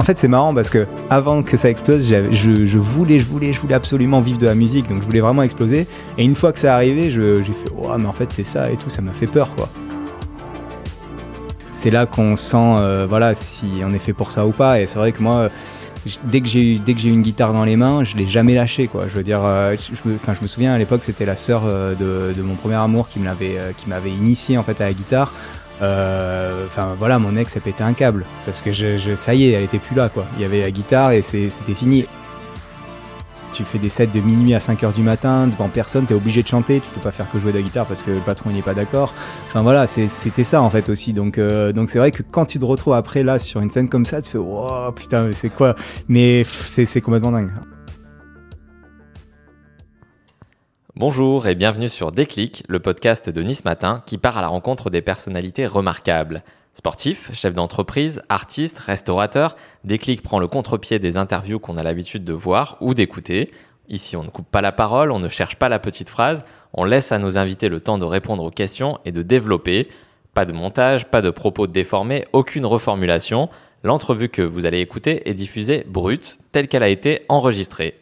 En fait, c'est marrant parce que avant que ça explose, je, voulais, je voulais, je voulais absolument vivre de la musique, donc je voulais vraiment exploser. Et une fois que ça arrivé, j'ai fait, oh, mais en fait, c'est ça et tout, ça m'a fait peur, quoi. C'est là qu'on sent, euh, voilà, si on est fait pour ça ou pas. Et c'est vrai que moi, dès que j'ai dès que j'ai une guitare dans les mains, je l'ai jamais lâché quoi. Je veux dire, euh, je, me, je me souviens à l'époque, c'était la sœur euh, de, de, mon premier amour qui m'avait qui m'avait initié en fait à la guitare. Euh, enfin voilà, mon ex a pété un câble parce que je, ça y est, elle était plus là quoi. Il y avait la guitare et c'était fini. Tu fais des sets de minuit à 5h du matin devant personne, t'es obligé de chanter, tu peux pas faire que jouer de la guitare parce que le patron n'est pas d'accord. Enfin voilà, c'était ça en fait aussi. Donc euh, donc c'est vrai que quand tu te retrouves après là sur une scène comme ça, tu fais wow putain mais c'est quoi? Mais c'est complètement dingue. Bonjour et bienvenue sur Déclic, le podcast de Nice Matin qui part à la rencontre des personnalités remarquables. Sportifs, chefs d'entreprise, artistes, restaurateurs, Déclic prend le contre-pied des interviews qu'on a l'habitude de voir ou d'écouter. Ici, on ne coupe pas la parole, on ne cherche pas la petite phrase, on laisse à nos invités le temps de répondre aux questions et de développer. Pas de montage, pas de propos déformés, aucune reformulation. L'entrevue que vous allez écouter est diffusée brute, telle qu'elle a été enregistrée.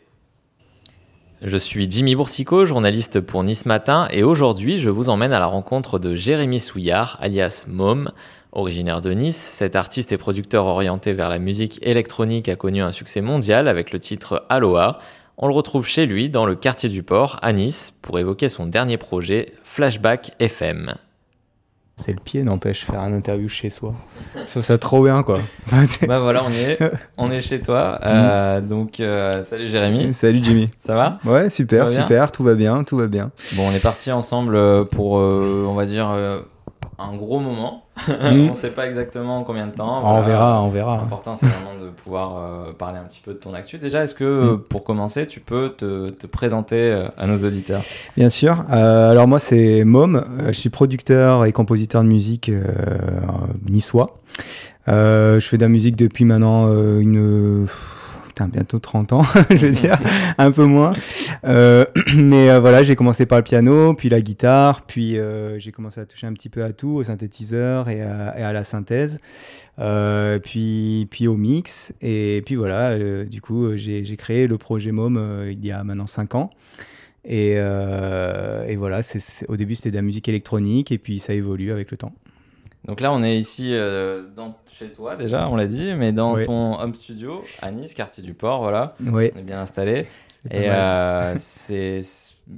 Je suis Jimmy Boursicot, journaliste pour Nice Matin, et aujourd'hui je vous emmène à la rencontre de Jérémy Souillard, alias Mom. Originaire de Nice, cet artiste et producteur orienté vers la musique électronique a connu un succès mondial avec le titre Aloha. On le retrouve chez lui dans le quartier du port, à Nice, pour évoquer son dernier projet, Flashback FM. C'est le pied, n'empêche, faire un interview chez soi. Je trouve ça trop bien, quoi. bah voilà, on est, on est chez toi. Euh, mm. donc, euh, salut Jérémy. Salut Jimmy. Ça va? Ouais, super, super, tout va bien, tout va bien. Bon, on est parti ensemble euh, pour, on va dire, un gros moment. Mm. on ne sait pas exactement combien de temps. On verra, on verra. L'important, c'est vraiment de pouvoir euh, parler un petit peu de ton actu. Déjà, est-ce que, mm. pour commencer, tu peux te, te présenter euh, à nos auditeurs? Bien sûr. Euh, alors, moi, c'est Mom. Je suis producteur et compositeur de musique niçois. je fais de la musique depuis maintenant une bientôt 30 ans, je veux dire, un peu moins. Euh, mais euh, voilà, j'ai commencé par le piano, puis la guitare, puis euh, j'ai commencé à toucher un petit peu à tout, au synthétiseur et à, la synthèse, puis, puis au mix. Et puis voilà, du coup, j'ai créé le projet MOM il y a maintenant 5 ans. Et, et voilà, au début c'était de la musique électronique et puis ça évolue avec le temps. Donc là, on est ici euh, dans, chez toi déjà, on l'a dit, mais dans ton home studio à Nice, quartier du port, voilà. Oui. On est bien installé. Et euh, c'est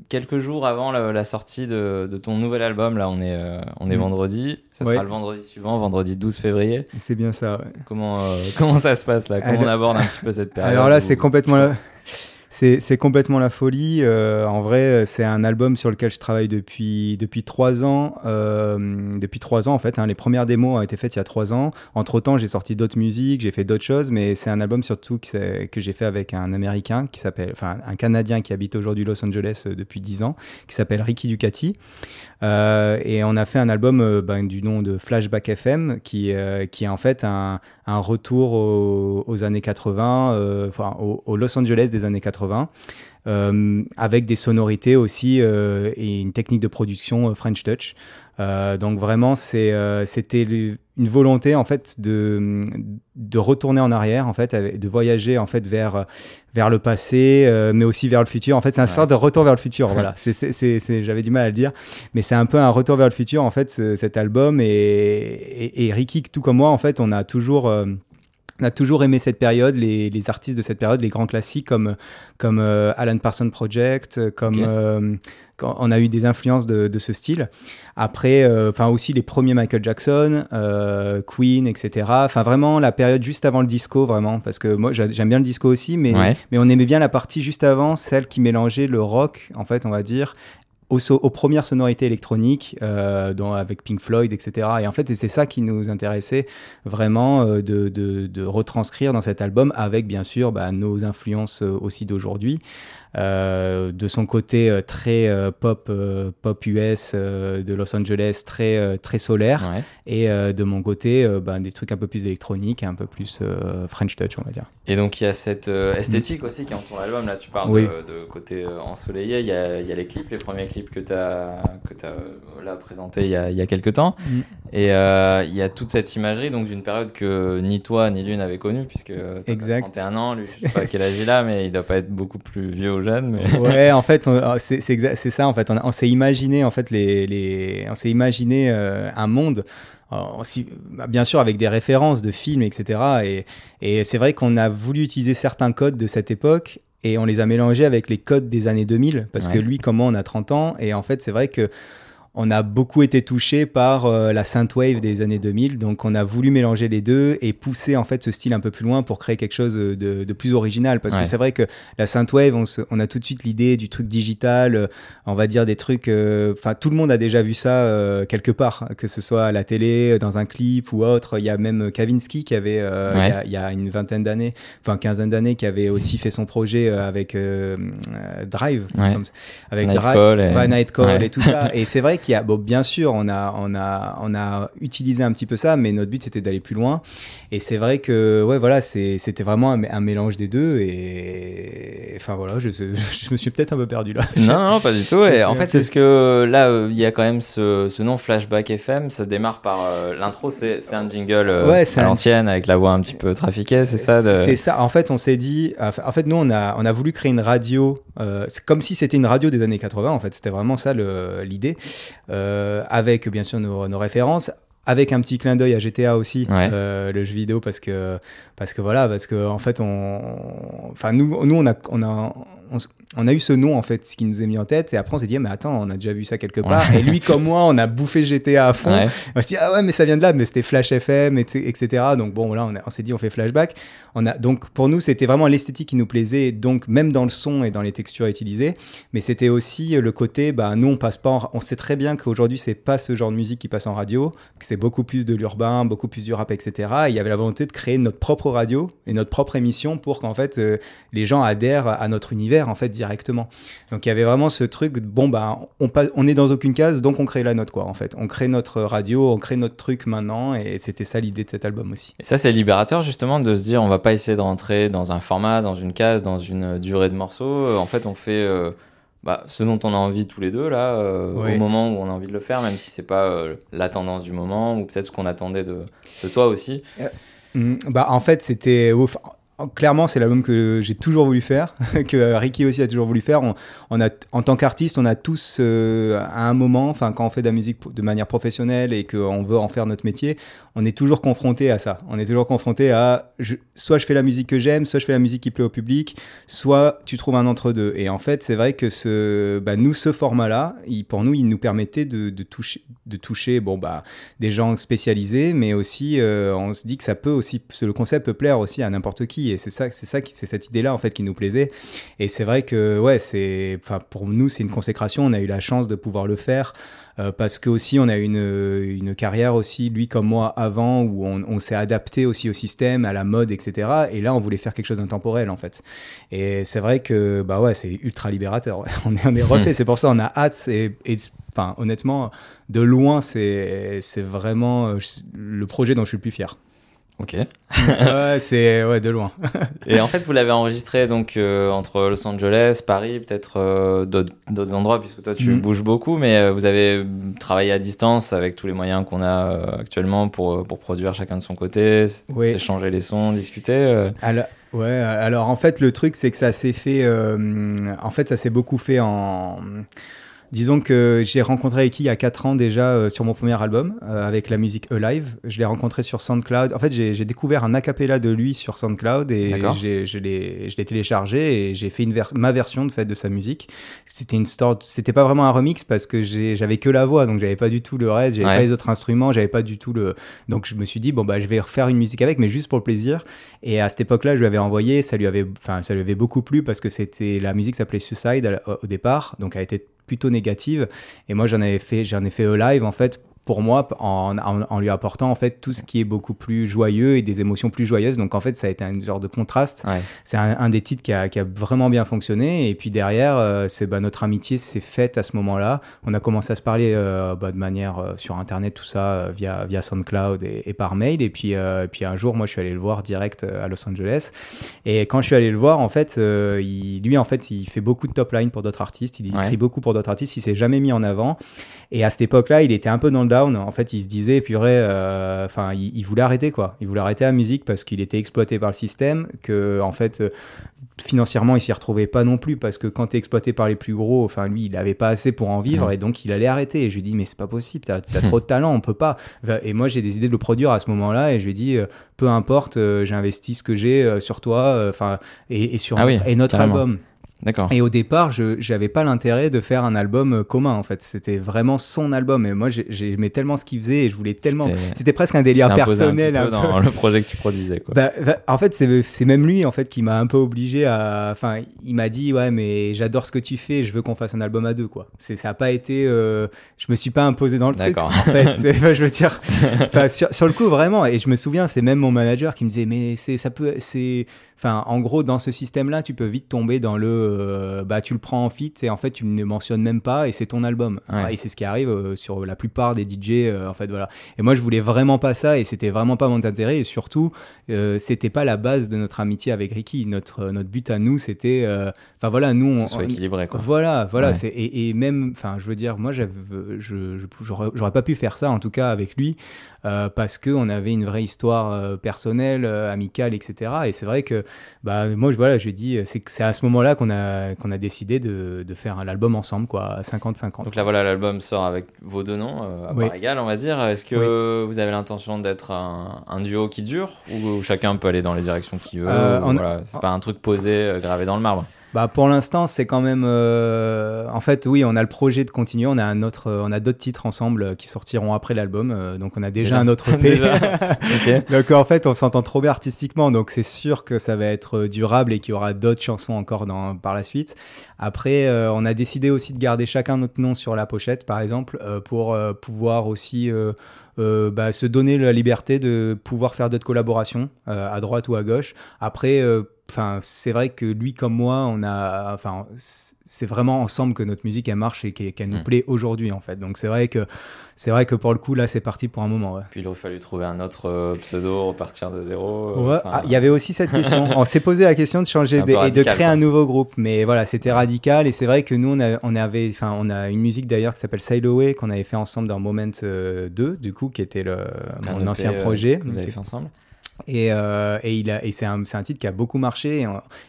quelques jours avant la, sortie de, ton nouvel album. Là, on est, euh, on est mm. vendredi. Ça sera le vendredi suivant, vendredi 12 février. C'est bien ça. Comment, comment ça se passe là? Comment on aborde un petit peu cette période Alors là, c'est complètement c'est complètement la folie. Euh, en vrai, c'est un album sur lequel je travaille depuis, depuis trois ans. Euh, depuis trois ans, en fait. Hein. les premières démos ont été faites il y a trois ans. Entre-temps, j'ai sorti d'autres musiques, j'ai fait d'autres choses, mais c'est un album surtout que, j'ai fait avec un Américain qui s'appelle, enfin, un Canadien qui habite aujourd'hui Los Angeles euh, depuis dix ans, qui s'appelle Ricky Ducati. Et on a fait un album ben, du nom de Flashback FM, qui, qui est en fait un, un retour aux, années 80, enfin au, Los Angeles des années 80. Avec des sonorités aussi et une technique de production French Touch. Euh, donc vraiment, euh, c'était une volonté en fait de, de retourner en arrière, en fait, de voyager en fait vers vers le passé, euh, mais aussi vers le futur. En fait, c'est un sorte de retour vers le futur. voilà, j'avais du mal à le dire, mais c'est un peu un retour vers le futur en fait, cet album. Et, et, Ricky, tout comme moi, en fait, on a toujours on a toujours aimé cette période, les, les, artistes de cette période, les grands classiques comme, comme Alan Parsons Project, comme on a eu des influences de, ce style. Après, euh, enfin aussi les premiers Michael Jackson, euh, Queen, etc. Enfin vraiment la période juste avant le disco, vraiment, parce que moi j'aime bien le disco aussi, mais, mais on aimait bien la partie juste avant, celle qui mélangeait le rock, en fait, on va dire, aux, premières sonorités électroniques, euh, avec Pink Floyd, etc. Et en fait, c'est ça qui nous intéressait vraiment de, retranscrire dans cet album, avec bien sûr bah, nos influences aussi d'aujourd'hui. Euh, de son côté euh, très euh, pop, pop US de Los Angeles, très, très solaire, et de mon côté, ben, des trucs un peu plus électroniques, un peu plus French touch, on va dire. Et donc il y a cette esthétique aussi qui entoure l'album. Là, tu parles de, côté ensoleillé. Il y, a, il y, a, les clips, les premiers clips que tu as, que as là, présentés il y a, il y a quelques temps. Mm. Et euh, il y a toute cette imagerie donc d'une période que ni toi ni lui n'avait connue, puisque tu as 31 ans, lui je sais pas quel âge il a, mais il doit pas être beaucoup plus vieux ou jeune. Mais... Ouais, en fait, oh, c'est ça, en fait. On, s'est imaginé, en fait, les, les... on s'est imaginé euh, un monde. Aussi, bah, bien sûr avec des références de films, etc. Et, et c'est vrai qu'on a voulu utiliser certains codes de cette époque et on les a mélangés avec les codes des années 2000 parce que lui comme moi on a 30 ans et en fait c'est vrai que on a beaucoup été touché par euh, la synthwave des années 2000, donc on a voulu mélanger les deux et pousser en fait ce style un peu plus loin pour créer quelque chose de, plus original. Parce que c'est vrai que la synthwave, on, on a tout de suite l'idée du truc digital, euh, on va dire des trucs. Euh, enfin, tout le monde a déjà vu ça quelque part, que ce soit à la télé, dans un clip ou autre. Il y a même Kavinsky qui avait, il, y a, une vingtaine d'années, enfin quinzaine d'années, qui avait aussi fait son projet avec Drive, avec Nightcall et... Nightcall et tout ça. Et c'est vrai qu'il y a, bon, bien sûr, on a, on, a, on a utilisé un petit peu ça, mais notre but c'était d'aller plus loin. Et c'est vrai que, ouais, voilà, c'était vraiment un, mélange des deux. Et enfin voilà, je, je me suis peut-être un peu perdu là. Non, non, pas du tout. Et en fait, est-ce que là, euh, il y a quand même ce, ce, nom Flashback FM Ça démarre par euh, l'intro, c'est un jingle euh, ouais, à l'ancienne avec la voix un petit peu trafiquée, c'est ça C'est ça. En fait, on s'est dit, en fait, nous, on a, on a voulu créer une radio. c'est comme si c'était une radio des années 80. En fait, c'était vraiment ça l'idée. Euh, avec bien sûr nos, références. Avec un petit clin d'œil à GTA aussi, euh, le jeu vidéo, parce que, parce que voilà, parce que en fait, on, enfin nous, nous on a, on a, on a eu ce nom en fait, ce qui nous est mis en tête, et après on s'est dit mais attends, on a déjà vu ça quelque part. Et lui comme moi, on a bouffé GTA à fond. On s'est dit ah ouais mais ça vient de là, mais c'était Flash FM, etc. Donc bon là on, s'est dit on fait flashback. On a donc pour nous c'était vraiment l'esthétique qui nous plaisait, donc même dans le son et dans les textures utilisées, mais c'était aussi le côté bah nous on passe pas, on sait très bien qu'aujourd'hui c'est pas ce genre de musique qui passe en radio, que c'est beaucoup plus de l'urbain, beaucoup plus du rap, etc. il y avait la volonté de créer notre propre radio et notre propre émission pour qu'en fait euh, les gens adhèrent à notre univers en fait directement. Donc il y avait vraiment ce truc, bon bah on, on est dans aucune case, donc on crée la note quoi en fait. On crée notre radio, on crée notre truc maintenant, et c'était ça l'idée de cet album aussi. Et ça c'est libérateur justement de se dire on va pas essayer de rentrer dans un format, dans une case, dans une durée de morceaux. En fait on fait euh, bah, ce dont on a envie tous les deux là, euh, au moment où on a envie de le faire, même si c'est pas euh, la tendance du moment ou peut-être ce qu'on attendait de, de, toi aussi. Mm, bah en fait c'était clairement, c'est l'album que j'ai toujours voulu faire, que Ricky aussi a toujours voulu faire. On, a, en tant qu'artiste, on a tous, euh, à un moment, enfin, quand on fait de la musique de manière professionnelle et qu'on veut en faire notre métier, on est toujours confronté à ça. On est toujours confronté à soit je fais la musique que j'aime, soit je fais la musique qui plaît au public, soit tu trouves un entre-deux. Et en fait, c'est vrai que ce, bah, nous, ce format-là, pour nous, il nous permettait de, toucher, de toucher bon, bah, des gens spécialisés, mais aussi, euh, on se dit que ça peut aussi, le concept peut plaire aussi à n'importe qui. Et c'est ça, c'est ça, c'est cette idée-là en fait qui nous plaisait. Et c'est vrai que, ouais, c'est, enfin, pour nous, c'est une consécration. On a eu la chance de pouvoir le faire. Euh, parce que aussi on a une, une carrière aussi, lui comme moi avant, où on, s'est adapté aussi au système, à la mode, etc. Et là, on voulait faire quelque chose d'intemporel en fait. Et c'est vrai que bah ouais, c'est ultra libérateur. On est on est refait. c'est pour ça on a hâte. Et, enfin honnêtement, de loin, c'est c'est vraiment euh, le projet dont je suis le plus fier. Ok. ouais, c'est ouais, de loin. et en fait, vous l'avez enregistré donc euh, entre Los Angeles, Paris, peut-être euh, d'autres endroits, puisque toi tu mm. bouges beaucoup, mais euh, vous avez travaillé à distance avec tous les moyens qu'on a actuellement pour, pour produire chacun de son côté, s'échanger les sons, discuter. Alors, ouais, alors en fait, le truc, c'est que ça s'est fait. en fait, ça s'est beaucoup fait en Disons que j'ai rencontré Eki il y a 4 ans déjà euh, sur mon premier album euh, avec la musique Alive. Je l'ai rencontré sur SoundCloud. En fait, j'ai découvert un acapella de lui sur SoundCloud et je l'ai téléchargé et j'ai fait une ma version de, fait, de sa musique. C'était une c'était pas vraiment un remix parce que j'avais que la voix, donc j'avais pas du tout le reste, j'avais pas les autres instruments, j'avais pas du tout le. Donc je me suis dit bon bah je vais refaire une musique avec, mais juste pour le plaisir. Et à cette époque-là, je lui avais envoyé, ça lui avait, enfin ça lui avait beaucoup plu parce que c'était la musique s'appelait Suicide au départ, donc elle a été plutôt négative. Et moi, j'en avais fait, j'en ai fait un live en fait pour moi en, en, lui apportant en fait tout ce qui est beaucoup plus joyeux et des émotions plus joyeuses. Donc en fait, ça a été un genre de contraste. C'est un, des titres qui a, qui a, vraiment bien fonctionné. Et puis derrière, euh, c'est bah, notre amitié s'est faite à ce moment-là. On a commencé à se parler euh, bah, de manière euh, sur Internet, tout ça via via SoundCloud et, par mail. Et puis puis un jour, moi, je suis allé le voir direct à Los Angeles. Et quand je suis allé le voir, en fait, il, lui, en fait, il fait beaucoup de top line pour d'autres artistes. Il écrit beaucoup pour d'autres artistes. Il s'est jamais mis en avant. Et à cette époque-là, il était un peu dans le down. En fait, il se disait, purée, enfin, il, il, voulait arrêter quoi. Il voulait arrêter la musique parce qu'il était exploité par le système, que en fait, financièrement, il s'y retrouvait pas non plus parce que quand tu es exploité par les plus gros, enfin lui, il avait pas assez pour en vivre et donc il allait arrêter. Et je lui dis mais c'est pas possible, tu as, trop de talent, on peut pas. Et moi j'ai des idées de le produire à ce moment-là et je lui dis euh, peu importe, euh, j'investis ce que j'ai euh, sur toi, enfin et, sur ah et notre album. D'accord. Et au départ, je n'avais pas l'intérêt de faire un album euh, commun, en fait. C'était vraiment son album. Et moi, j'aimais tellement ce qu'il faisait et je voulais tellement. C'était presque un délire personnel. Un peu dans le projet que tu produisais, quoi. Bah, bah, en fait, c'est même lui, en fait, qui m'a un peu obligé à. Enfin, il m'a dit, ouais, mais j'adore ce que tu fais, je veux qu'on fasse un album à deux, quoi. Ça n'a pas été. Euh... Je me suis pas imposé dans le truc. En fait, je veux dire. sur, sur, le coup, vraiment. Et je me souviens, c'est même mon manager qui me disait, mais ça peut. C'est Enfin, en gros, dans ce système-là, tu peux vite tomber dans le, euh, bah, tu le prends en fit et en fait, tu ne le mentionnes même pas et c'est ton album. Et c'est ce qui arrive euh, sur la plupart des DJ, euh, en fait, voilà. Et moi, je voulais vraiment pas ça et c'était vraiment pas mon intérêt et surtout, c'était pas la base de notre amitié avec Ricky. Notre notre but à nous, c'était, enfin voilà, nous, on, soit équilibré, quoi. Voilà, voilà. C'est et, même, enfin, je veux dire, moi, je, j'aurais pas pu faire ça, en tout cas avec lui. Euh, parce qu'on avait une vraie histoire euh, personnelle, euh, amicale, etc. Et c'est vrai que bah, moi, je, voilà, je dis, c'est à ce moment-là qu'on a, qu'on a décidé de, de faire l'album ensemble, quoi, à 50-50. Donc là, voilà, l'album sort avec vos deux noms, à part égale, on va dire. Est-ce que vous avez l'intention d'être un, un, duo qui dure ou chacun peut aller dans les directions qu'il veut voilà, C'est pas un truc posé, gravé dans le marbre? Bah pour l'instant, c'est quand même. Euh, en fait, oui, on a le projet de continuer. On a un autre, euh, on a d'autres titres ensemble qui sortiront après l'album. Euh, donc, on a déjà, un autre EP. Donc, en fait, on s'entend trop bien artistiquement. Donc, c'est sûr que ça va être durable et qu'il y aura d'autres chansons encore dans, par la suite. Après, on a décidé aussi de garder chacun notre nom sur la pochette, par exemple, pour pouvoir aussi. bah, se donner la liberté de pouvoir faire d'autres collaborations à droite ou à gauche. Après, enfin, c'est vrai que lui comme moi, on a, enfin, c'est vraiment ensemble que notre musique elle marche et qu'elle nous mm. plaît aujourd'hui en fait. Donc c'est vrai que c'est vrai que pour le coup là c'est parti pour un moment. Puis il aurait fallu trouver un autre euh, pseudo, repartir de zéro. Euh, ah, il y avait aussi cette question. on s'est posé la question de changer et de créer un nouveau groupe, mais voilà c'était radical et c'est vrai que nous on, avait, enfin on a une musique d'ailleurs qui s'appelle Sail Away qu'on avait fait ensemble dans Moment 2 euh, du coup qui était le, mon ancien projet. vous avez fait ensemble. Et, euh, et, il a, et c'est un, un, titre qui a beaucoup marché.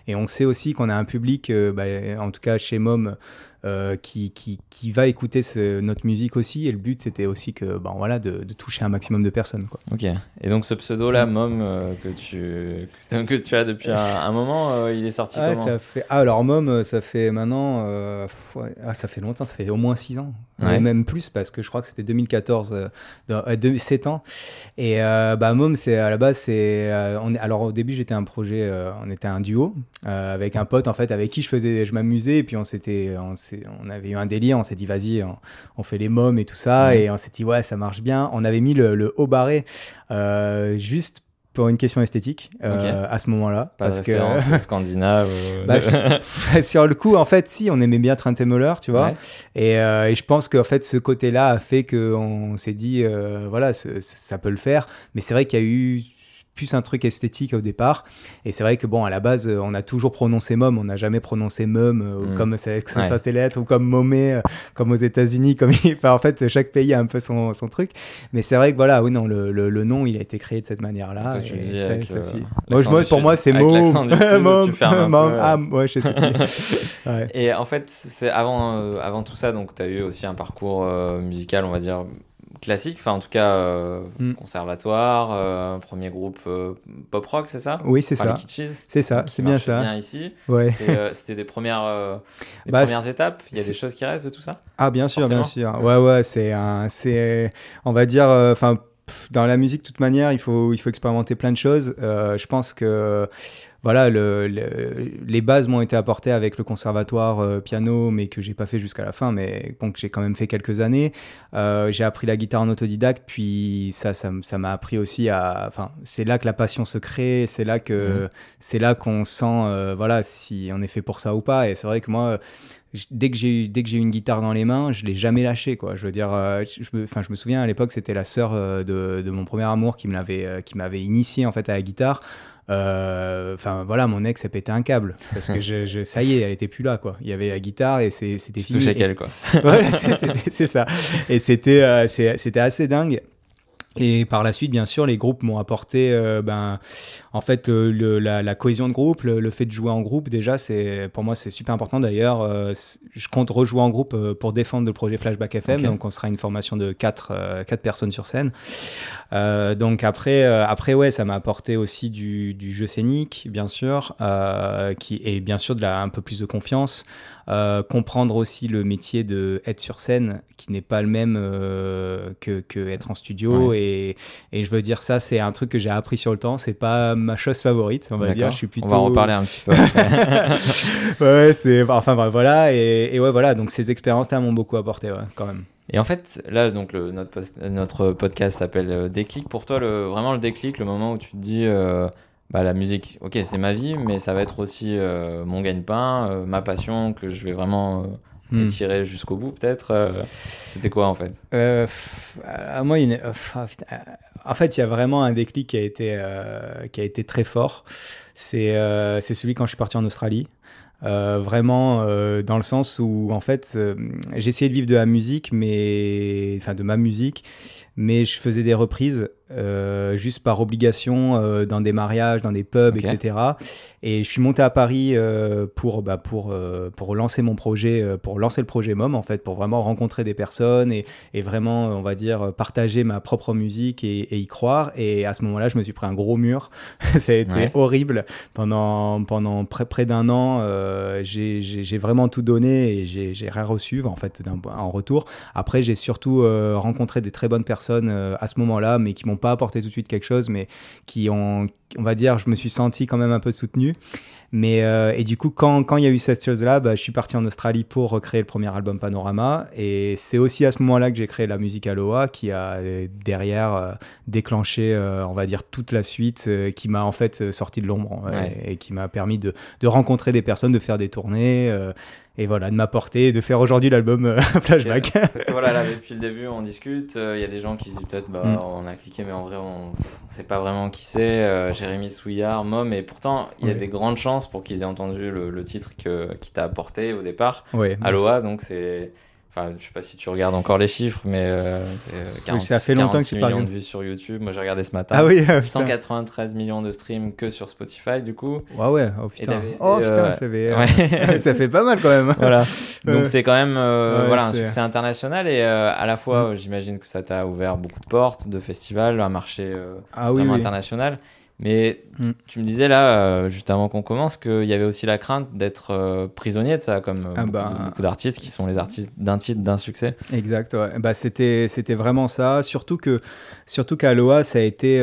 Et on, sait aussi qu'on a un public, euh, bah, en tout cas chez Mom, euh, qui, qui, qui, va écouter notre musique aussi. Et le but, c'était aussi que, ben, voilà, de, de, toucher un maximum de personnes. Quoi. Ok. Et donc, ce pseudo-là, Mom, euh, que, tu, que tu as depuis un, moment, euh, il est sorti comment ça fait... ah, Alors, Mom, ça fait maintenant. ah, ça fait longtemps, ça fait au moins 6 ans. Ouais. Même plus, parce que je crois que c'était 2014, 7 ans. Et bah, Mom, c'est à la base, c'est. on est... Alors, au début, j'étais un projet, on était un duo avec un pote, en fait, avec qui je faisais, je m'amusais, et puis on s'était on avait eu un délire, on s'est dit vas-y, on, fait les mômes et tout ça, et on s'est dit ouais, ça marche bien. On avait mis le, haut barré euh, juste pour une question esthétique euh, à ce moment-là. parce que scandinave. Euh. Bah, sur, le coup, en fait, si on aimait bien Trentemoller, tu vois, et, et, je pense qu'en fait ce côté-là a fait qu'on s'est dit voilà, ça peut le faire. Mais c'est vrai qu'il y a eu plus un truc esthétique au départ. Et c'est vrai que, bon, à la base, euh, on a toujours prononcé mom, on n'a jamais prononcé mum, euh, mm. comme ça, ça lettre, ou comme momé, euh, comme aux États-Unis. Comme... enfin, en fait, chaque pays a un peu son, son truc. Mais c'est vrai que, voilà, oui, non, le, le, nom, il a été créé de cette manière-là. moi, pour moi, c'est mom. mom, mom, ah, ouais, je sais ouais. Et en fait, c'est avant, avant tout ça, donc, tu as eu aussi un parcours musical, on va dire, classique, enfin en tout cas euh, mm. conservatoire, euh, premier groupe euh, pop rock, c'est ça? Oui, c'est ça. C'est ça, c'est bien ça. Bien ici. Ouais. C'était des premières, des bah, premières étapes. Il y a des choses qui restent de tout ça? Ah bien sûr, bien sûr. Ouais, ouais, c'est un, c'est, on va dire, enfin dans la musique, de toute manière, il faut, il faut expérimenter plein de choses. je pense que voilà, le, les bases m'ont été apportées avec le conservatoire euh, piano, mais que j'ai pas fait jusqu'à la fin, mais bon, que j'ai quand même fait quelques années. Euh, j'ai appris la guitare en autodidacte, puis ça, ça m'a appris aussi à. Enfin, c'est là que la passion se crée, c'est là que mmh. c'est là qu'on sent, euh, voilà, si on est fait pour ça ou pas. Et c'est vrai que moi dès que j'ai dès que j'ai une guitare dans les mains, je l'ai jamais lâché quoi. Je veux dire, je, me, enfin, je me souviens à l'époque, c'était la sœur de, de, mon premier amour qui me l'avait qui m'avait initié en fait à la guitare. Enfin voilà, mon ex, elle pétait un câble parce que je, ça y est, elle était plus là quoi. Il y avait la guitare et c'était fini. Touchais qu'elle quoi. c'est ça. Et c'était c'était assez dingue. Et par la suite, bien sûr, les groupes m'ont apporté, euh, ben, en fait, euh, le, la, cohésion de groupe, le, fait de jouer en groupe. Déjà, c'est pour moi, c'est super important. D'ailleurs, euh, je compte rejouer en groupe pour défendre le projet Flashback FM. Donc, on sera une formation de quatre, quatre personnes sur scène. donc après, après, ouais, ça m'a apporté aussi du, du, jeu scénique, bien sûr, qui et bien sûr de la, un peu plus de confiance. Euh, comprendre aussi le métier de être sur scène, qui n'est pas le même euh, que, que, être en studio. Et, et, je veux dire, ça, c'est un truc que j'ai appris sur le temps. C'est pas ma chose favorite, on va dire. Je suis plutôt... On va en reparler un petit peu. ouais, c'est. Enfin, voilà. Et, et, ouais, voilà. Donc, ces expériences-là m'ont beaucoup apporté, quand même. Et en fait, là, donc le, notre, notre podcast s'appelle euh, Déclic. Pour toi, le, vraiment le déclic, le moment où tu te dis bah, la musique, ok, c'est ma vie, mais ça va être aussi euh, mon gagne-pain, euh, ma passion que je vais vraiment euh, hmm. étirer jusqu'au bout, peut-être. C'était quoi en fait? Moi, en fait, il y a vraiment un déclic qui a été, qui a été très fort. C'est c'est celui quand je suis parti en Australie. vraiment dans le sens où en fait j'ai essayé de vivre de la musique mais enfin de ma musique mais je faisais des reprises euh, juste par obligation euh, dans des mariages, dans des pubs, etc. Et je suis monté à Paris euh, pour, bah, pour, pour lancer mon projet, pour lancer le projet MOM, en fait, pour vraiment rencontrer des personnes et, et vraiment, on va dire, partager ma propre musique et, y croire. Et à ce moment-là, je me suis pris un gros mur. Ça a été horrible. Pendant, pendant près, près d'un an, j'ai vraiment tout donné et j'ai rien reçu, en fait, en retour. Après, j'ai surtout rencontré des très bonnes personnes à ce moment-là, mais qui m'ont pas apporté tout de suite quelque chose, mais qui ont, on va dire, je me suis senti quand même un peu soutenu. Mais, euh, et du coup, quand, quand il y a eu cette chose-là, bah, je suis parti en Australie pour recréer le premier album Panorama. Et c'est aussi à ce moment-là que j'ai créé la musique Aloha, qui a euh, derrière euh, déclenché, on va dire, toute la suite, qui m'a en fait sorti de l'ombre et, qui m'a permis de, de, rencontrer des personnes, de faire des tournées et voilà, de m'apporter, de faire aujourd'hui l'album euh, Flashback. Parce que voilà, là, depuis le début, on discute. Il y a des gens qui disent peut-être, bah, mm. on a cliqué, mais en vrai, on ne sait pas vraiment qui c'est. Euh, Jérémy Souillard, Mom, et pourtant, il y a des grandes chances pour qu'ils aient entendu le, titre que, qui t'a apporté au départ. Oui, Aloha, donc c'est Enfin, je sais pas si tu regardes encore les chiffres, mais euh, ça fait longtemps que tu millions de vues sur YouTube. Moi, j'ai regardé ce matin. Ah oui, 193 millions de streams que sur Spotify, du coup. Ouais, ouais. Oh putain. Oh putain, euh, ça fait pas mal quand même. Voilà. Donc c'est quand même euh, voilà un succès international et euh, à la fois, mm. j'imagine que ça t'a ouvert beaucoup de portes, de festivals, un marché ah, vraiment international. Mais mm. tu me disais là, euh, juste avant qu'on commence, qu'il y avait aussi la crainte d'être euh, prisonnier de ça, comme euh, ah bah, beaucoup, d'artistes qui sont les artistes d'un titre, d'un succès. Exact, ouais. bah, c'était, c'était vraiment ça. Surtout, que, surtout qu'à Aloha, ça a, été,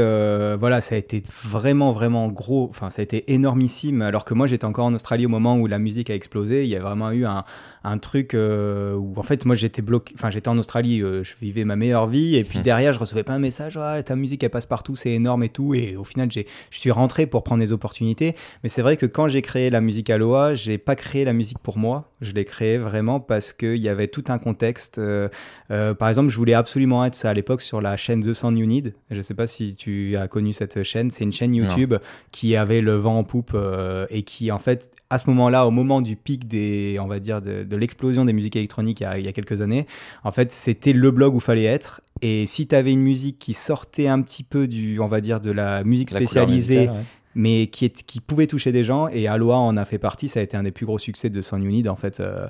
voilà, ça a été vraiment, vraiment gros. Enfin, ça a été énormissime. Alors que moi, j'étais encore en Australie au moment où la musique a explosé. Il y a vraiment eu un, un truc où, en fait, moi, j'étais bloqué. Enfin, j'étais en Australie, je vivais ma meilleure vie. Et puis hmm. derrière, je recevais pas un message ta musique, elle passe partout, c'est énorme et tout. Et au final, j'ai je suis rentré pour prendre des opportunités. Mais c'est vrai que quand j'ai créé la musique Aloha, j'ai pas créé la musique pour moi. Je l'ai créée vraiment parce qu'il y avait tout un contexte. Euh, euh, par exemple, je voulais absolument être à l'époque sur la chaîne The Sound You Need. Je sais pas si tu as connu cette chaîne. C'est une chaîne YouTube qui avait le vent en poupe euh, et qui, en fait, à ce moment-là, au moment du pic des, on va dire, de, l'explosion des musiques électroniques il y, a, il y a quelques années, en fait, c'était le blog où fallait être. Et si tu avais une musique qui sortait un petit peu du, on va dire, de la musique spécialisée, mais qui, est, qui pouvait toucher des gens, et Aloha en a fait partie, ça a été un des plus gros succès de Sound Unit, en fait. Euh,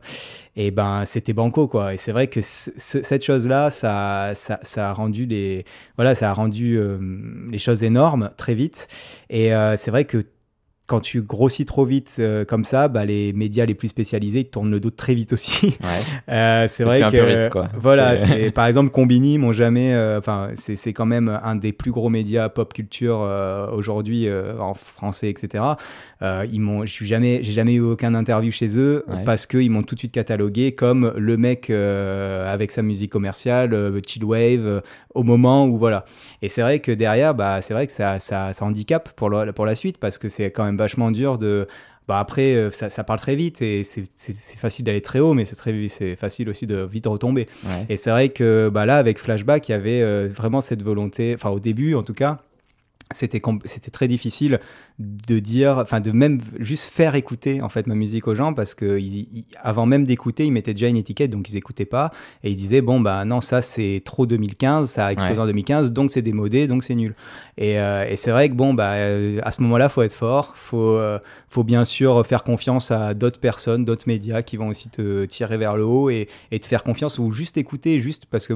et ben, c'était banco, quoi. Et c'est vrai que cette chose-là, ça, ça, ça, a rendu les, voilà, ça a rendu euh, les choses énormes très vite. Et euh, c'est vrai que quand tu grossis trop vite euh, comme ça, bah, les médias les plus spécialisés ils tournent le dos très vite aussi. euh, c'est vrai que quoi. voilà, c'est par exemple Combini m'ont jamais, euh, enfin c'est quand même un des plus gros médias pop culture aujourd'hui en français etc. ils m'ont, je suis jamais, j'ai jamais eu aucun interview chez eux parce qu'ils m'ont tout de suite catalogué comme le mec avec sa musique commerciale, chill wave, au moment où voilà. Et c'est vrai que derrière, bah c'est vrai que ça, ça, ça handicape pour, pour la suite parce que c'est quand même vachement dur de. Bah après, euh, ça, ça parle très vite et c'est facile d'aller très haut, mais c'est facile aussi de vite retomber. Et c'est vrai que bah là, avec Flashback, il y avait euh, vraiment cette volonté, enfin au début en tout cas, c'était c'était très difficile de dire enfin de même juste faire écouter en fait ma musique aux gens parce que avant même d'écouter ils mettaient déjà une étiquette donc ils écoutaient pas et ils disaient bon bah non ça c'est trop 2015 ça a explosé en 2015 donc c'est démodé donc c'est nul. Et, euh, et c'est vrai que bon bah euh, à ce moment-là faut être fort faut euh, faut bien sûr faire confiance à d'autres personnes d'autres médias qui vont aussi te tirer vers le haut et, et te faire confiance ou juste écouter juste parce que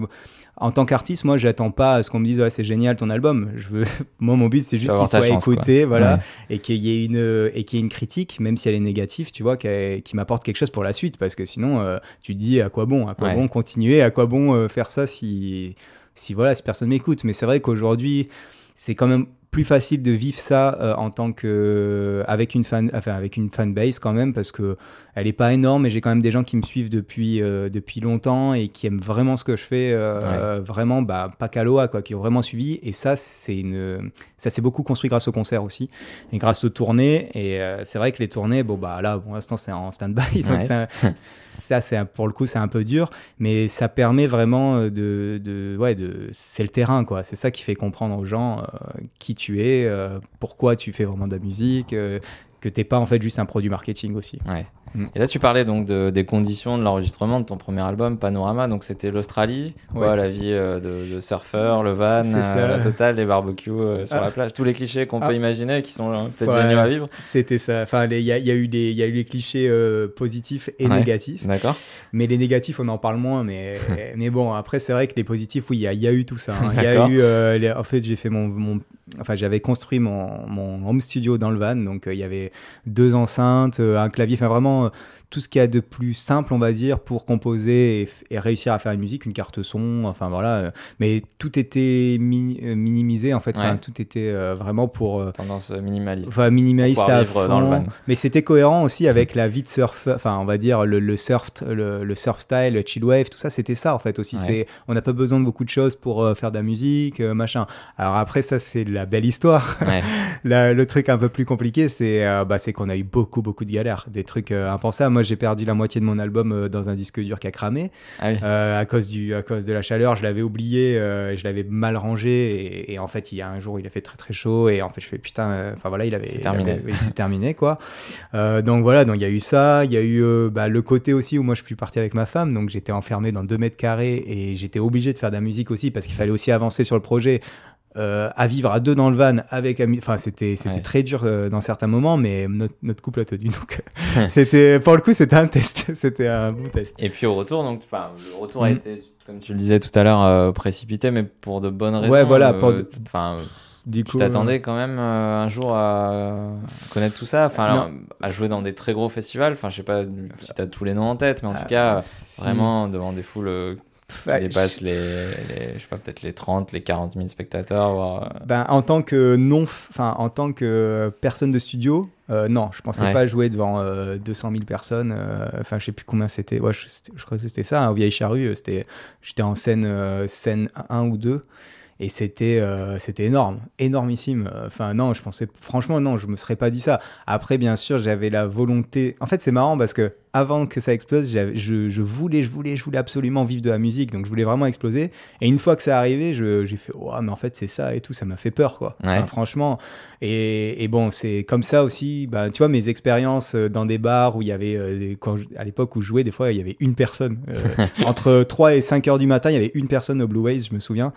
en tant qu'artiste, moi, j'attends pas à ce qu'on me dise ouais, c'est génial ton album. Je veux, moi, mon but c'est juste qu'il soit écouté, voilà, et qu'il y ait une et qu'il y ait une critique, même si elle est négative, tu vois, qui, m'apporte quelque chose pour la suite, parce que sinon, euh, tu te dis à quoi bon, à quoi bon continuer, à quoi bon euh, faire ça si si voilà, si personne m'écoute. Mais c'est vrai qu'aujourd'hui, c'est quand même plus facile de vivre ça euh, en tant que avec une fan enfin avec une fanbase quand même parce que elle est pas énorme mais j'ai quand même des gens qui me suivent depuis euh, depuis longtemps et qui aiment vraiment ce que je fais euh, vraiment bah pas Caloa quoi qui ont vraiment suivi. Et ça c'est une ça s'est beaucoup construit grâce aux concerts aussi et grâce aux tournées. Et c'est vrai que les tournées bon bah là pour l'instant c'est en stand-by donc ça c'est pour le coup c'est un peu dur. Mais ça permet vraiment de, de ouais de c'est le terrain quoi. C'est ça qui fait comprendre aux gens qui tu es, euh, pourquoi tu fais vraiment de la musique, euh, que t'es pas en fait juste un produit marketing aussi. Ouais. Mm. Et là, tu parlais donc de, des conditions de l'enregistrement de ton premier album, Panorama. Donc, c'était l'Australie, ouais. la vie euh, de, surfeur, le van, la totale, les barbecues sur la ah. plage, tous les clichés qu'on peut ah. imaginer qui sont peut-être géniaux à vivre. C'était ça. Enfin, il y, y, a eu les, y a eu les clichés positifs et négatifs. D'accord. Mais les négatifs, on en parle moins. Mais, mais bon, après, c'est vrai que les positifs, oui, il y, y, a eu tout ça. Hein. Il y a eu, en fait, j'ai fait mon, mon enfin j'avais construit mon, mon, home studio dans le van, donc euh, il y avait deux enceintes, euh, un clavier, enfin vraiment euh, tout ce qu'il y a de plus simple, on va dire, pour composer et, réussir à faire une musique, une carte son, enfin voilà. Mais tout était minimisé, en fait, tout était vraiment pour. Tendance minimaliste. Enfin, minimaliste à fond. Dans le van. Mais c'était cohérent aussi avec la vie de surf, enfin, on va dire, le, surf, le, surf style, le chill wave, tout ça, c'était ça, en fait, aussi. c'est On n'a pas besoin de beaucoup de choses pour faire de la musique, machin. Alors après, ça, c'est la belle histoire. le truc un peu plus compliqué, c'est euh, bah, qu'on a eu beaucoup, beaucoup de galères, des trucs euh, impensables. Moi, j'ai perdu la moitié de mon album euh, dans un disque dur qui a cramé ah à, cause du, à cause de la chaleur. Je l'avais oublié, je l'avais mal rangé et, en fait, il y a un jour, il a fait très, très chaud et en fait, je fais putain, enfin voilà, il avait. C'est terminé. C'est terminé, quoi. donc voilà, donc il y a eu ça. Il y a eu bah, le côté aussi où moi, je suis parti avec ma femme, donc j'étais enfermé dans deux mètres carrés et j'étais obligé de faire de la musique aussi parce qu'il fallait aussi avancer sur le projet. Euh, à vivre à deux dans le van avec enfin c'était c'était très dur euh, dans certains moments mais notre, notre couple a tenu donc euh, c'était pour le coup c'était un test. C'était un bon test. Et puis au retour donc le retour a mm. été comme tu le disais tout à l'heure précipité mais pour de bonnes raisons ouais voilà enfin du coup, tu t'attendais quand même un jour à connaître tout ça, enfin à jouer dans des très gros festivals. Enfin, je sais pas si tu as tous les noms en tête, mais en tout cas, vraiment devant des foules qui dépasse les, je sais pas, peut-être les 30, les 40 000 spectateurs. Euh. Ben, en tant que non, enfin, en tant que personne de studio, euh, non, je pensais pas jouer devant 200 euh, 000 personnes. Enfin, je sais plus combien c'était. Ouais, je, je, crois que c'était ça, hein, Vieille Charrue. C'était, j'étais en scène, scène 1 ou 2 et c'était c'était énorme énormissime enfin non je pensais franchement non je me serais pas dit ça après bien sûr j'avais la volonté en fait c'est marrant parce que avant que ça explose, je, je, voulais, je voulais, je voulais absolument vivre de la musique, donc je voulais vraiment exploser. Et une fois que ça arrivé, j'ai fait, oh, mais en fait, c'est ça et tout, ça m'a fait peur, quoi. franchement. Et, et bon, c'est comme ça aussi, bah, tu vois, mes expériences euh, dans des bars où il y avait, euh, quand, à l'époque où je jouais, des fois, il y avait une personne. Euh, entre 3 et 5 heures du matin, il y avait une personne au Blue Ways, je me souviens.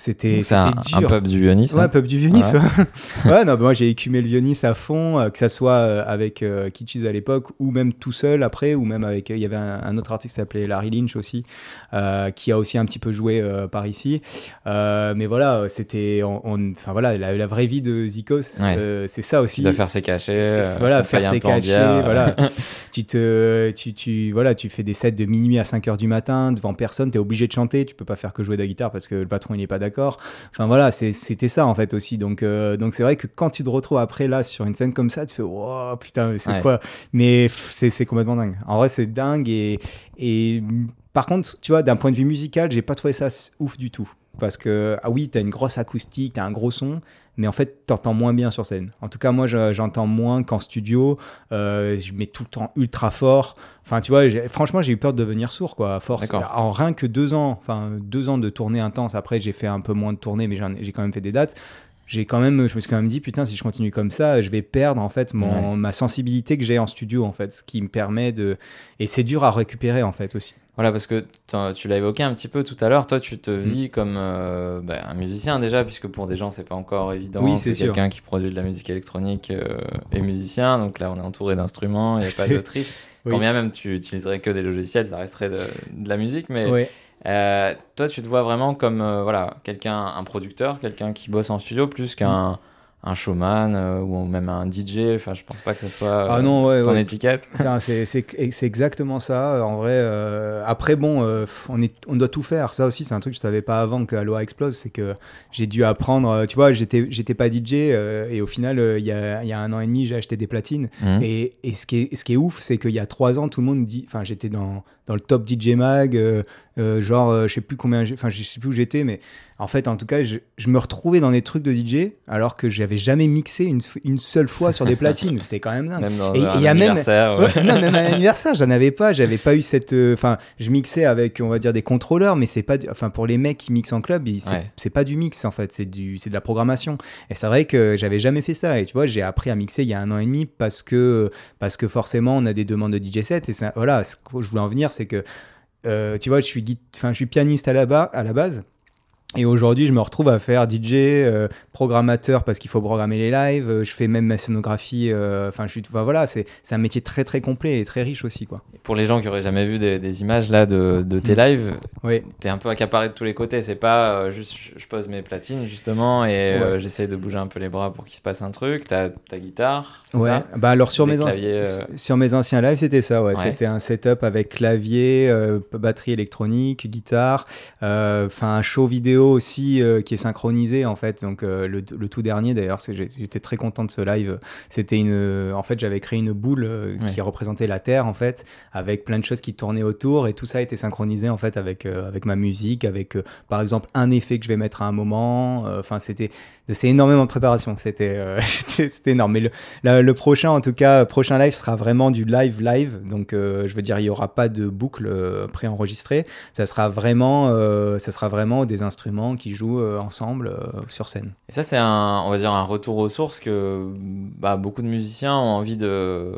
C'était un, dur. un pub du Vionis. Ouais, un pub du Vionis. Ouais, ouais. non, bah, moi j'ai écumé le Vionis à fond, euh, que ça soit euh, avec euh, Kitschis à l'époque, ou même tout seul après, ou même avec. Il y avait un, autre artiste qui s'appelait Larry Lynch aussi, qui a aussi un petit peu joué par ici. mais voilà, c'était. Enfin voilà, la, vraie vie de Zikos, c'est ça aussi. De faire ses cachets. voilà, faire ses cachets. voilà. tu, te, tu, tu, voilà, tu fais des sets de minuit à 5 h du matin devant personne, tu es obligé de chanter, tu peux pas faire que jouer de la guitare parce que le patron il est pas d'accord d'accord? Enfin voilà, c'était ça en fait aussi. Donc euh, donc c'est vrai que quand tu te retrouves après là sur une scène comme ça, tu fais wow putain mais c'est quoi? Mais c'est complètement dingue. En vrai c'est dingue et et par contre tu vois d'un point de vue musical j'ai pas trouvé ça ouf du tout parce que ah oui t'as une grosse acoustique, t'as un gros son, mais en fait, t'entends moins bien sur scène. En tout cas, moi, j'entends moins qu'en studio. Euh, je mets tout le temps ultra fort. Enfin, tu vois, franchement, j'ai eu peur de devenir sourd, quoi, à force. En rien que deux ans, enfin, deux ans de tournée intense. Après, j'ai fait un peu moins de tournées, mais j'ai quand même fait des dates j'ai quand même, je me suis quand même dit, putain, si je continue comme ça, je vais perdre en fait mon, ma sensibilité que j'ai en studio en fait, ce qui me permet de. Et c'est dur à récupérer en fait aussi. Voilà, parce que tu l'as évoqué un petit peu tout à l'heure, toi tu te mm. vis comme euh, bah, un musicien déjà, puisque pour des gens c'est pas encore évident oui, c'est quelqu'un qui produit de la musique électronique euh, est musicien, donc là on est entouré d'instruments, il n'y a pas d'Autriche. Oui. Quand bien même tu utiliserais que des logiciels, ça resterait de, la musique, mais euh, toi tu te vois vraiment comme voilà, quelqu'un, un producteur, quelqu'un qui bosse en studio plus qu'un. Mm un showman euh, ou même un DJ. Enfin, je pense pas que ce soit ah non, euh, ton étiquette. C'est exactement ça. En vrai, euh, après, bon, on, est, on doit tout faire. Ça aussi, c'est un truc que je savais pas avant que Aloha explose. C'est que j'ai dû apprendre. Tu vois, j'étais pas DJ et au final, il y a, y, a, un an et demi, j'ai acheté des platines. Mmh. Et, et, ce, qui est, ce qui est ouf, c'est qu'il y a trois ans, tout le monde dit. Enfin, j'étais dans, dans le top DJ Mag. genre, je sais plus combien. Enfin, je sais plus où j'étais, mais en fait, en tout cas, je, je, me retrouvais dans des trucs de DJ alors que j'avais jamais mixé une, une, seule fois sur des platines. C'était quand même dingue. Même dans et, un y a anniversaire. Même, non, même un anniversaire, j'en avais pas. J'avais pas eu cette. Euh, enfin, je mixais avec, on va dire, des contrôleurs, mais c'est pas. Enfin, pour les mecs qui mixent en club, c'est pas du mix en fait. C'est du, c'est de la programmation. Et c'est vrai que j'avais jamais fait ça. Et tu vois, j'ai appris à mixer il y a un an et demi parce que parce que forcément, on a des demandes de DJ set. Et ça, voilà, ce que je voulais en venir, c'est que euh, tu vois, je suis, enfin, je suis pianiste à la, à la base. Et aujourd'hui, je me retrouve à faire DJ, euh, programmateur parce qu'il faut programmer les lives. Euh, je fais même ma scénographie. Euh, enfin, je suis, voilà, c'est un métier très très complet et très riche aussi, quoi. pour les gens qui auraient jamais vu des, images là de, de tes mm. lives, oui. t'es un peu accaparé de tous les côtés. C'est pas juste, je pose mes platines justement et j'essaie de bouger un peu les bras pour qu'il se passe un truc. T'as ta guitare. Ouais. Ça? Bah alors sur mes sur mes anciens lives, c'était ça. Ouais. C'était un setup avec clavier, batterie électronique, guitare, enfin un show vidéo aussi euh, qui est synchronisé en fait. Donc euh, le, tout dernier d'ailleurs, j'étais très content de ce live. C'était une, en fait, j'avais créé une boule euh, qui représentait la Terre en fait, avec plein de choses qui tournaient autour et tout ça a été synchronisé en fait avec avec ma musique, avec par exemple un effet que je vais mettre à un moment. Enfin, c'était c'est énormément de préparation. C'était c'était énorme. Mais le, le, prochain, en tout cas, prochain live sera vraiment du live live. Donc, je veux dire, il y aura pas de boucle préenregistrée. Ça sera vraiment, ça sera vraiment des instruments qui jouent euh, ensemble euh, sur scène. Et ça, c'est un, on va dire, un retour aux sources que bah, beaucoup de musiciens ont envie de,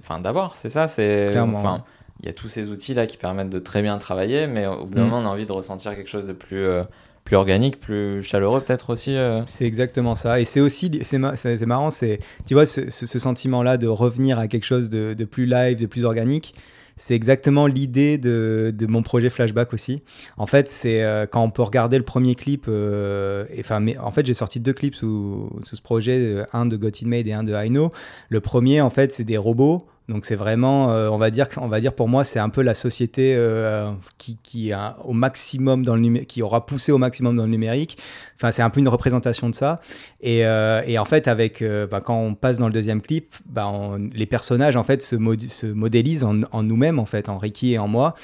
enfin, d'avoir. C'est ça, c'est. Enfin, il y a tous ces outils là qui permettent de très bien travailler, mais au bout d'un mm. moment, on a envie de ressentir quelque chose de plus euh, plus organique, plus chaleureux peut-être aussi. C'est exactement ça. Et c'est aussi, c'est marrant, c'est, tu vois, ce, sentiment-là de revenir à quelque chose de, de, plus live, de plus organique. C'est exactement l'idée de, de, mon projet Flashback aussi. En fait, c'est euh, quand on peut regarder le premier clip. Euh, enfin, mais en fait, j'ai sorti deux clips sous, sous ce projet, euh, un de Got It Made et un de I Know. Le premier, en fait, c'est des robots donc c'est vraiment, euh, on va dire, on va dire pour moi, c'est un peu la société euh, qui, au maximum dans le qui aura poussé au maximum dans le numérique. Enfin, c'est un peu une représentation de ça. Et, euh, en fait, avec bah, quand on passe dans le deuxième clip, bah, les personnages en fait se, se modélisent en, en nous-mêmes en fait, en Ricky et en moi.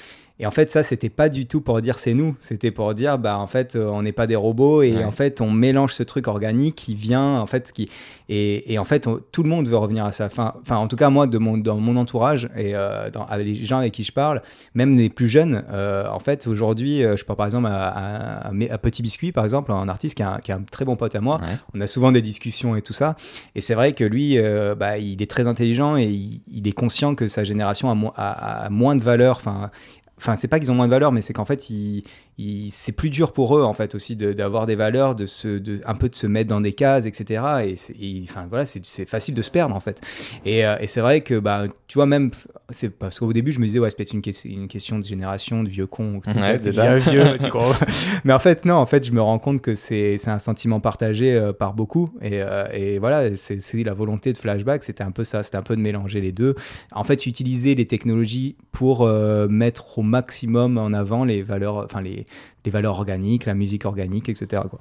Et en fait, ça, c'était pas du tout pour dire c'est nous. C'était pour dire, bah, en fait, euh, on n'est pas des robots et en fait, on mélange ce truc organique qui vient, en fait, qui. Et, et en fait, tout le monde veut revenir à ça. Enfin, enfin en tout cas, moi, de mon, dans mon entourage et euh, dans, avec les gens avec qui je parle, même les plus jeunes, euh, en fait, aujourd'hui, je parle par exemple à, à, Petit Biscuit, par exemple, un artiste qui a un, qui a un très bon pote à moi. On a souvent des discussions et tout ça. Et c'est vrai que lui, bah, il est très intelligent et il, est conscient que sa génération a, a moins de valeur. Enfin, enfin c'est pas qu'ils ont moins de valeur mais c'est qu'en fait ils, c'est plus dur pour eux en fait aussi d'avoir des valeurs, de se, de, un peu de se mettre dans des cases, etc. Et, enfin voilà, c'est facile de se perdre en fait. Et, euh, et c'est vrai que bah tu vois même, c'est parce qu'au début je me disais ouais c'est peut-être une, une, question de génération, de vieux con, ouais, déjà vieux, tu crois. Mais en fait non, en fait je me rends compte que c'est un sentiment partagé euh, par beaucoup. Et, euh, et voilà, c'est la volonté de Flashback, c'était un peu ça, c'était un peu de mélanger les deux. En fait utiliser les technologies pour mettre au maximum en avant les valeurs, enfin les les valeurs organiques, la musique organique, etc. Quoi.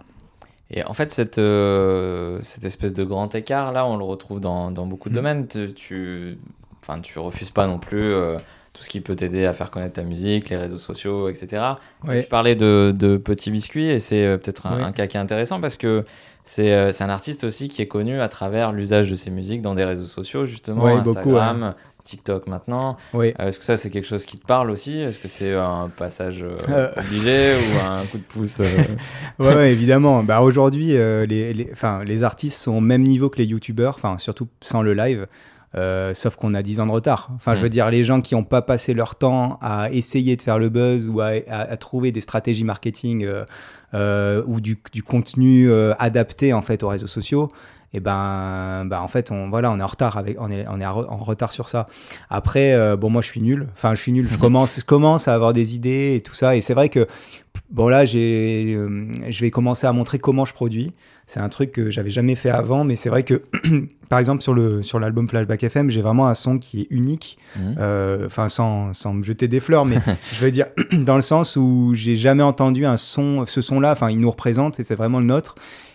Et en fait, cette, euh, cette espèce de grand écart, là, on le retrouve dans, dans beaucoup de mm. domaines. Tu, enfin, tu refuses pas non plus euh, tout ce qui peut t'aider à faire connaître ta musique, les réseaux sociaux, etc. Ouais. Tu parlais de, de Petit Biscuit et c'est euh, peut-être un, Ouais. un cas qui est intéressant parce que c'est euh, c'est un artiste aussi qui est connu à travers l'usage de ses musiques dans des réseaux sociaux, justement, Ouais, beaucoup, Instagram, TikTok maintenant. Oui. Euh, Est-ce que ça, c'est quelque chose qui te parle aussi? Est-ce que c'est un passage euh, Euh. obligé ou un coup de pouce euh, Ouais, évidemment. Bah, aujourd'hui, les, les, les artistes sont au même niveau que les youtubeurs, surtout sans le live. Euh, sauf qu'on a 10 ans de retard. Enfin, je Mm. veux dire, les gens qui n'ont pas passé leur temps à essayer de faire le buzz ou à, à- à trouver des stratégies marketing euh, euh, ou du, du contenu adapté en fait aux réseaux sociaux, et ben, bah, en fait, on, voilà, on est en retard avec, on est, on est en re- en retard sur ça. Après, euh, bon, moi, je suis nul. Enfin, je suis nul. Je commence, je commence à avoir des idées et tout ça. Et c'est vrai que, bon, là, j'ai, euh, je vais commencer à montrer comment je produis. C'est un truc que j'avais jamais fait avant, mais c'est vrai que, par exemple, sur le sur l'album Flashback FM, j'ai vraiment un son qui est unique. Mhm. Euh, Enfin, sans, sans me jeter des fleurs, mais je veux dire dans le sens où j'ai jamais entendu un son, ce son-là. Enfin, il nous représente et c'est vraiment le nôtre.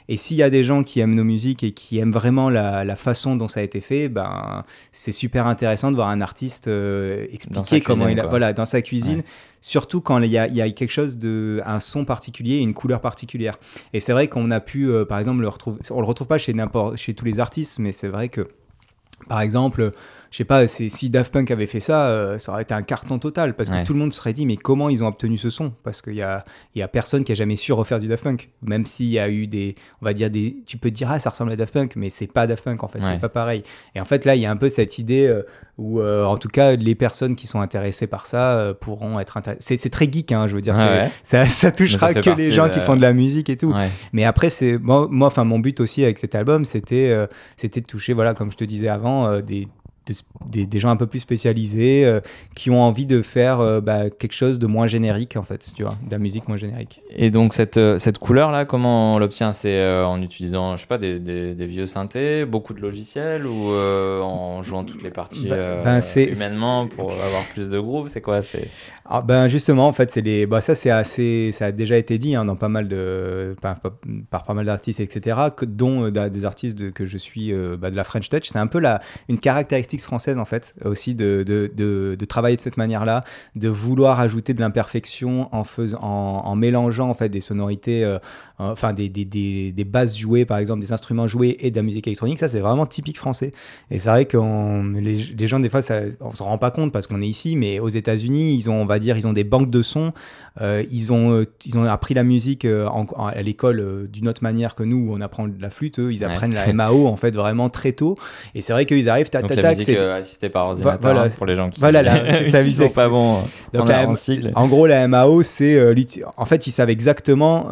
Et s'il y a des gens qui aiment nos musiques et qui aiment vraiment la, la façon dont ça a été fait, ben c'est super intéressant de voir un artiste euh, expliquer comment cuisine, il a, quoi. voilà, dans sa cuisine. Ouais. Surtout quand il y, a, il y a quelque chose de, un son particulier, une couleur particulière. Et c'est vrai qu'on a pu, euh, par exemple, le retrouver. On le retrouve pas chez n'importe, chez tous les artistes, mais c'est vrai que, par exemple, je sais pas, si Daft Punk avait fait ça, euh, ça aurait été un carton total parce que Ouais. tout le monde se serait dit mais comment ils ont obtenu ce son? Parce qu'il y a, y a personne qui a jamais su refaire du Daft Punk, même s'il y a eu des, on va dire des, tu peux te dire ah ça ressemble à Daft Punk, mais c'est pas Daft Punk en fait, Ouais. c'est pas pareil. Et en fait là il y a un peu cette idée euh, où euh, en tout cas les personnes qui sont intéressées par ça euh, pourront être intéressées. C'est, très geek hein, je veux dire, Ouais, ça, ça touchera fait que les gens de- qui font de la musique et tout. Mais après, c'est moi, enfin, mon but aussi avec cet album, c'était, c'était de toucher, voilà, comme je te disais avant, des, des, gens un peu plus spécialisés euh, qui ont envie de faire euh, bah, quelque chose de moins générique, en fait, tu vois, de la musique moins générique. Et donc cette, euh, cette couleur là, comment on l'obtient? C'est euh, en utilisant, je sais pas, des, des, des vieux synthés, beaucoup de logiciels ou en jouant toutes les parties euh, ben, humainement pour avoir plus de groove? C'est quoi? C'est Ah, ben justement, en fait, c'est les, bah, ça c'est assez, ça a déjà été dit hein, dans pas mal de, par, par- par pas mal d'artistes, etc. Que, dont des artistes de- que je suis, bah, de la French Touch. C'est un peu la, une caractéristique française en fait, aussi de, de, travailler de cette manière-là, de vouloir ajouter de l'imperfection en faisant, en, mélangeant en fait des sonorités, euh, euh, enfin des, des, des, des basses jouées par exemple, des instruments joués et de la musique électronique. Ça c'est vraiment typique français. Et c'est vrai que les, les gens des fois, ça, on s'en rend pas compte parce qu'on est ici, mais aux États-Unis, ils ont, on va dire, ils ont des banques de sons. Euh, ils ont, euh, ils ont appris la musique euh, en- en- à l'école euh, d'une autre manière que nous, où on apprend la flûte. Eux, ils Ouais. apprennent la MAO en fait vraiment très tôt. Et c'est vrai qu'ils arrivent, tac, donc tac, la tac. musique c'est- euh, assistée par ordinateur voilà. hein, pour les gens qui, Voilà, là, c'est ça, qui sont pas bons Donc en, la- en gros, la MAO, c'est euh, en fait, ils savent exactement.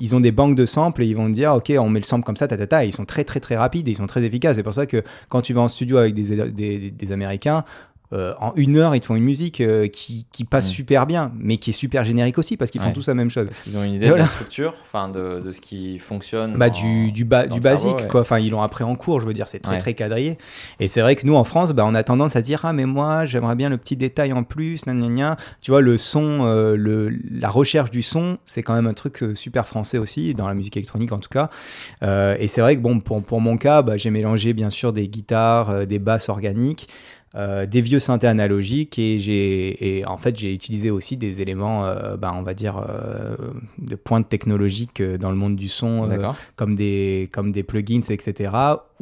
ils ont des banques de samples et ils vont te dire, ok, on met le sample comme ça, ta, ta, ta, et ils sont très, très, très rapides et ils sont très efficaces. C'est pour ça que quand tu vas en studio avec des- des Américains. Euh, en une heure, ils te font une musique euh, qui, qui passe Mm. super bien, mais qui est super générique aussi, parce qu'ils font Ouais. tous la même chose. Parce qu'ils ont une idée Voilà. de la structure, enfin de, de ce qui fonctionne. Bah, du, du, ba- dans du le cerveau, basique, ouais. quoi. Enfin, ils l'ont appris en cours, je veux dire, c'est très, Ouais. très quadrillé. Et c'est vrai que nous, en France, bah, on a tendance à dire, ah, mais moi, j'aimerais bien le petit détail en plus, gna, gna, gna. Tu vois, le son, euh, le, la recherche du son, c'est quand même un truc super français aussi, dans la musique électronique en tout cas. Et c'est vrai que, bon, pour, pour mon cas, bah, j'ai mélangé, bien sûr, des guitares, des basses organiques. Euh, des vieux synthés analogiques et j'ai et en fait j'ai utilisé aussi des éléments euh, bah, on va dire euh, de pointe technologique euh, dans le monde du son comme des, comme des plugins, etc.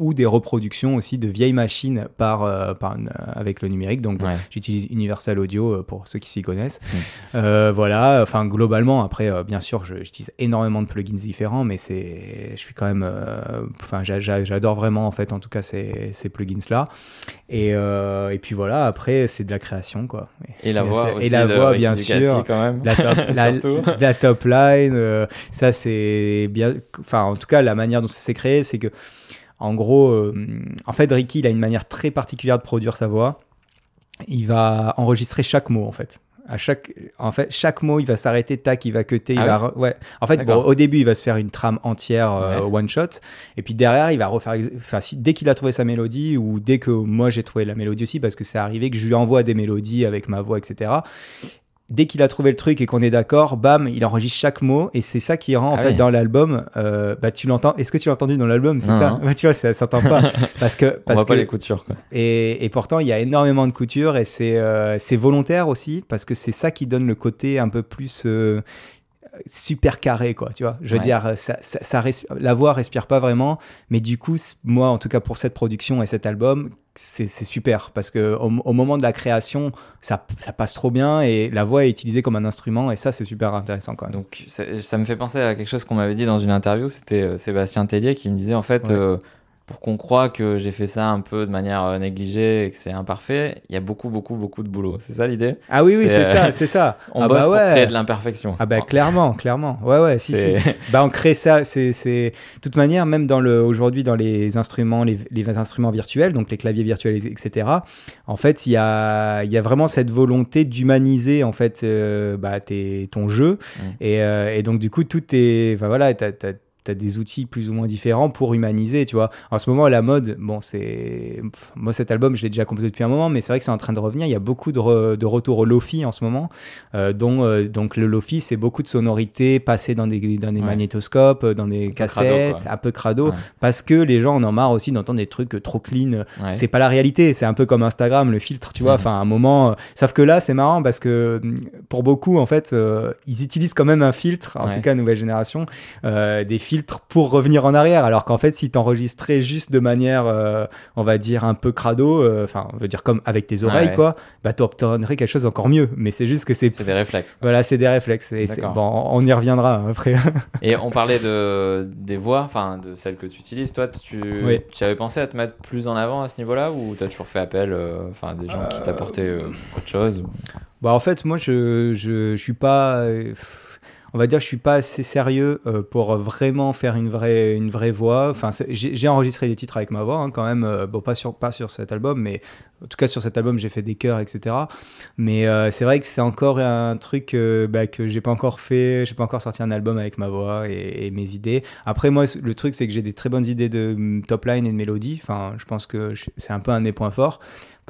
Ou des reproductions aussi de vieilles machines par, euh, par, une- avec le numérique. Donc, Ouais. j'utilise Universal Audio euh, pour ceux qui s'y connaissent. Mm. Euh, voilà, enfin, globalement, après, euh, bien sûr, j'utilise énormément de plugins différents, mais c'est, je suis quand même, euh, enfin, j'a- j'a- j'adore vraiment, en fait, en tout cas, ces, ces plugins-là. Et, euh, et puis voilà, après, c'est de la création, quoi. Et la voix aussi. Et la de voix, bien sûr. quand même. La top, la, la top line, euh, ça c'est bien. Enfin, en tout cas, la manière dont ça s'est créé, c'est que, en gros, euh, en fait, Ricky, il a une manière très particulière de produire sa voix. Il va enregistrer chaque mot, en fait. À chaque, en fait, chaque mot, il va s'arrêter, tac, il va cutter, il Ah va, re- ouais. En fait, bon, au début, il va se faire une trame entière, euh, Ouais. one shot, et puis derrière, il va refaire, enfin, si, dès qu'il a trouvé sa mélodie, ou dès que moi j'ai trouvé la mélodie aussi, parce que c'est arrivé que je lui envoie des mélodies avec ma voix, etc dès qu'il a trouvé le truc et qu'on est d'accord, bam, il enregistre chaque mot et c'est ça qui rend en Ah fait oui. dans l'album. euh, bah tu l'entends. Est-ce que tu l'as entendu dans l'album? C'est ça. Bah, tu vois, ça s'entend pas parce que On parce voit que pas les coutures. Quoi. et, et pourtant il y a énormément de couture et c'est euh, c'est volontaire aussi parce que c'est ça qui donne le côté un peu plus euh, super carré quoi tu vois je veux Ouais. dire ça, ça, ça res- la voix respire pas vraiment mais du coup moi en tout cas pour cette production et cet album c'est c'est super parce que au, au moment de la création ça, ça passe trop bien et la voix est utilisée comme un instrument et ça c'est super intéressant quand même Donc ça, ça me fait penser à quelque chose qu'on m'avait dit dans une interview. C'était euh, Sébastien Tellier qui me disait en fait, Ouais. euh, pour qu'on croit que j'ai fait ça un peu de manière euh, négligée et que c'est imparfait, il y a beaucoup, beaucoup, beaucoup de boulot. C'est ça l'idée? Ah oui oui C'est, euh, ça c'est ça On ah bosse bah pour créer de l'imperfection. ah bah clairement clairement ouais ouais si si Bah, on crée ça, c'est, c'est, de toute manière, même dans le, aujourd'hui, dans les instruments, les, les instruments virtuels, donc les claviers virtuels, etc. En fait, il y a, il y a vraiment cette volonté d'humaniser, en fait, euh, bah, tes- ton jeu. Mm. Et, euh, et donc, du coup, tout est, enfin, voilà, t'as, t'as, t'as des outils plus ou moins différents pour humaniser, tu vois. En ce moment, la mode, bon, c'est, moi, cet album, je l'ai déjà composé depuis un moment, mais c'est vrai que c'est en train de revenir. Il y a beaucoup de, re- de retours au lofi en ce moment, euh, dont, euh, donc le lofi, c'est beaucoup de sonorités passées dans des, dans des Ouais. magnétoscopes, euh, dans des cassettes, crado, un peu crado, Ouais. parce que les gens en ont marre aussi d'entendre des trucs trop clean. Ouais. C'est pas la réalité, c'est un peu comme Instagram, le filtre, tu vois. Mhm. Enfin, à un moment, sauf que là, c'est marrant parce que hum, pour beaucoup, en fait, euh, ils utilisent quand même un filtre, en tout cas, nouvelle génération, des filtres pour revenir en arrière. Alors qu'en fait, si t'enregistrais juste de manière, euh, on va dire, un peu crado, euh, enfin, on veut dire comme avec tes oreilles, Ouais. quoi, bah, t'obtiendrais quelque chose encore mieux. Mais c'est juste que c'est. C'est des réflexes. Voilà, c'est des réflexes. Et bon, on y reviendra hein, après. Et on parlait de, des voix, enfin de celles que tu utilises. Toi, tu, Oui. tu avais pensé à te mettre plus en avant à ce niveau-là ou tu as toujours fait appel euh, enfin, à des gens qui t'apportaient autre chose ou- Bah en fait, moi, je, je, je suis pas. On va dire que je suis pas assez sérieux euh, pour vraiment faire une vraie, une vraie voix. Enfin, j'ai enregistré des titres avec ma voix hein, quand même. euh, bon, pas sur, pas sur cet album, mais en tout cas sur cet album, j'ai fait des chœurs, etc. Mais euh, c'est vrai que c'est encore un truc bah, que j'ai pas encore fait. J'ai pas encore sorti un album avec ma voix et, mes idées. Après, moi, le truc, c'est que j'ai des très bonnes idées de mm, top line et de mélodie. Enfin, je pense que c'est un peu un de mes points forts.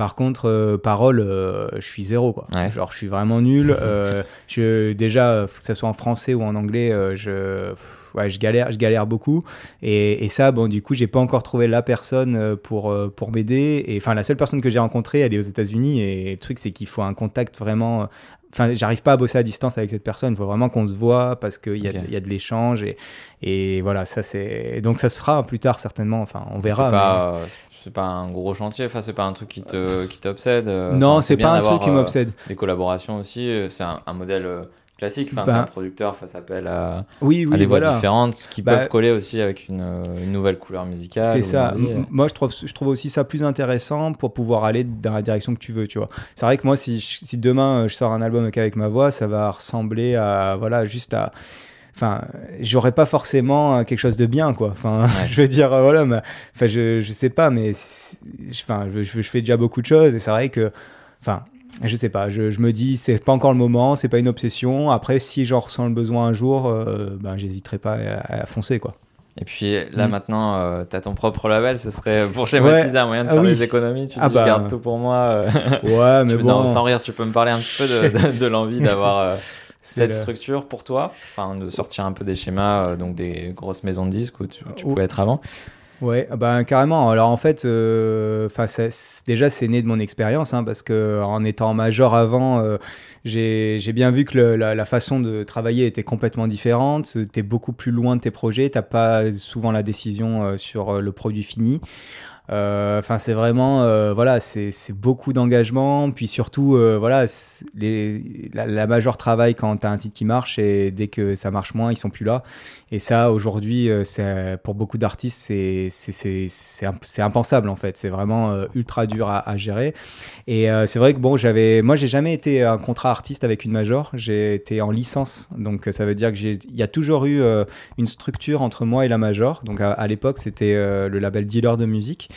Par contre, euh, parole, euh, je suis zéro, quoi. Ouais. Genre, je suis vraiment nul. Euh, je, déjà, que ce soit en français ou en anglais, je, ouais, je galère, je galère beaucoup. Et, et ça, bon, du coup, j'ai pas encore trouvé la personne pour, pour m'aider. Et enfin, la seule personne que j'ai rencontrée, elle est aux États-Unis. Et le truc, c'est qu'il faut un contact vraiment. Enfin, j'arrive pas à bosser à distance avec cette personne. Il faut vraiment qu'on se voit parce qu'il y, y a de l'échange. Et, et voilà, ça, c'est. Donc, ça se fera plus tard, certainement. Enfin, on verra. C'est mais- pas, c'est pas un gros chantier, enfin, c'est pas un truc qui te qui t'obsède. euh, Non, enfin, c'est pas un truc qui euh, m'obsède. Des collaborations aussi, euh, c'est un, un modèle euh, classique. Enfin, un producteur fasse appel à, Oui, oui, à des voix différentes qui Bah- peuvent coller aussi avec une, euh, une nouvelle couleur musicale. C'est ça. Moi, je trouve, je trouve aussi ça plus intéressant pour pouvoir aller dans la direction que tu veux, tu vois. C'est vrai que moi, si, je- si demain euh, je sors un album avec ma voix, ça va ressembler à, voilà, juste à. Enfin, j'aurais pas forcément euh, quelque chose de bien, quoi. Enfin, Ouais. je veux dire, euh, voilà, mais- enfin, je, je sais pas, mais enfin, je, fais déjà beaucoup de choses et c'est vrai que, enfin, je sais pas, je, je me dis, c'est pas encore le moment, c'est pas une obsession. Après, si j'en ressens le besoin un jour, euh, ben, j'hésiterai pas à, à foncer, quoi. Et puis là Mm. maintenant, euh, t'as ton propre label, ce serait pour schématiser un moyen de Ah faire oui. des économies. Tu Ah dis, bah. je garde tout pour moi. Ouais, Tu mais peux- bon. non, sans rire, tu peux me parler un petit peu de, de- de l'envie d'avoir euh, cette structure pour toi, enfin de sortir un peu des schémas, euh, donc des grosses maisons de disques où tu, où tu pouvais être avant. Ouais, ben carrément. Alors en fait, euh, ça- déjà c'est né de mon expérience, hein, parce que en étant major avant, euh, j'ai bien vu que le- la, la façon de travailler était complètement différente. T'es beaucoup plus loin de tes projets. T'as pas souvent la décision euh, sur le produit fini. Euh, Enfin, c'est vraiment, euh, voilà, c'est beaucoup d'engagement. Puis surtout, euh, voilà, les, la, la major travaille quand t'as un titre qui marche et dès que ça marche moins, ils sont plus là. Et ça, aujourd'hui, c'est pour beaucoup d'artistes, c'est c'est- c'est c'est imp- c'est impensable en fait. C'est vraiment ultra dur à, gérer. Et c'est vrai que bon, j'avais, moi, j'ai jamais été un contrat artiste avec une major. J'ai été en licence, donc ça veut dire que j'ai, il y a toujours eu une structure entre moi et la major. Donc à, à l'époque, c'était le label Dealer de musique.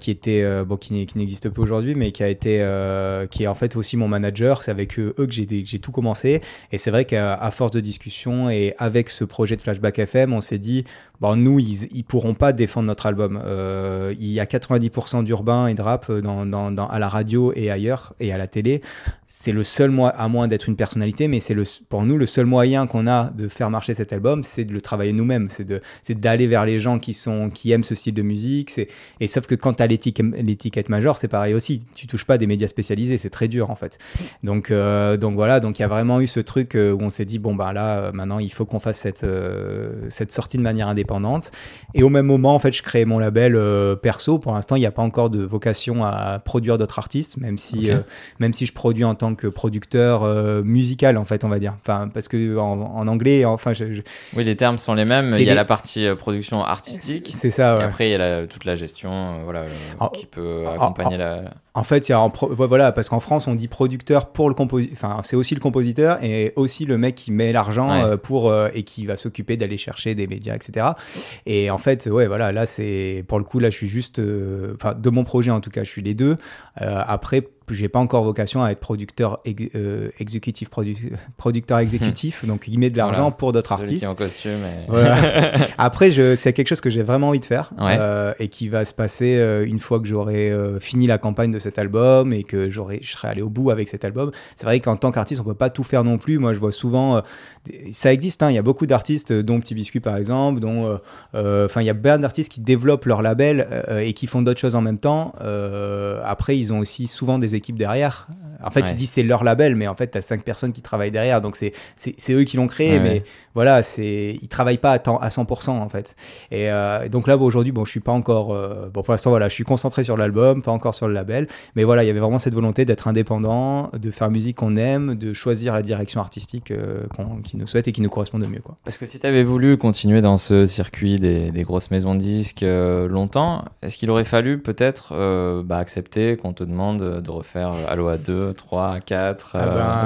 qui était bon, qui, n'existe plus aujourd'hui, mais qui a été, qui est en fait aussi mon manager. C'est avec eux, que j'ai tout commencé. Et c'est vrai qu'à force de discussion et avec ce projet de Flashback FM, on s'est dit, bon, nous, ils, ils pourront pas défendre notre album. il y a 90% d'urbain et de rap dans, dans, à la radio et ailleurs et à la télé. C'est le seul moyen, à moins d'être une personnalité, mais c'est le, pour nous le seul moyen qu'on a de faire marcher cet album, c'est de le travailler nous-mêmes, c'est de, c'est d'aller vers les gens qui sont, qui aiment ce style de musique. Et sauf que quand tu as l'étiquette, major, c'est pareil aussi. Tu touches pas des médias spécialisés, c'est très dur en fait. Donc, euh, donc voilà, donc il y a vraiment eu ce truc euh, où on s'est dit bon bah là, euh, maintenant il faut qu'on fasse cette, cette sortie de manière indépendante. Et au même moment, en fait, je crée mon label perso. Pour l'instant, il n'y a pas encore de vocation à produire d'autres artistes, même si, même si je produis en tant que producteur musical en fait, on va dire. Enfin, parce que en, anglais, enfin, oui, les termes sont les mêmes. Il y a la partie production artistique. C'est ça. Et après, il y a toute la gestion, voilà, qui peut accompagner la. En fait, il y a voilà, parce qu'en France, on dit producteur pour le compositeur. Enfin, c'est aussi le compositeur et aussi le mec qui met l'argent euh, pour euh, et qui va s'occuper d'aller chercher des médias, etc. Et en fait, ouais, voilà, là, c'est pour le coup, là, je suis juste, euh, enfin, de mon projet en tout cas, je suis les deux. après, j'ai pas encore vocation à être producteur euh, exécutif, producteur exécutif, donc il met de l'argent pour d'autres artistes. Qui est en costume. Après, c'est quelque chose que j'ai vraiment envie de faire euh, et qui va se passer euh, une fois que j'aurai fini la campagne de cet album et que j'aurai, je serai allé au bout avec cet album. C'est vrai qu'en tant qu'artiste, on peut pas tout faire non plus. Moi, je vois souvent, ça existe. Hein, il y a beaucoup d'artistes, dont Petit Biscuit par exemple, dont, enfin, il y a plein d'artistes qui développent leur label et qui font d'autres choses en même temps. après, ils ont aussi souvent des équipe derrière. En fait, ils disent c'est leur label, mais en fait, tu as cinq personnes qui travaillent derrière. Donc, c'est eux qui l'ont créé, mais voilà, c'est ils travaillent pas à, temps, à 100% en fait. Et euh, donc là, aujourd'hui, bon, je suis pas encore. Euh, bon, pour l'instant, voilà, je suis concentré sur l'album, pas encore sur le label. Mais voilà, il y avait vraiment cette volonté d'être indépendant, de faire musique qu'on aime, de choisir la direction artistique euh, qui nous souhaite et qui nous correspond de mieux. Quoi. Parce que si tu avais voulu continuer dans ce circuit des, des grosses maisons de disques longtemps, est-ce qu'il aurait fallu peut-être bah, accepter qu'on te demande de refaire Aloha 2, 3, 4,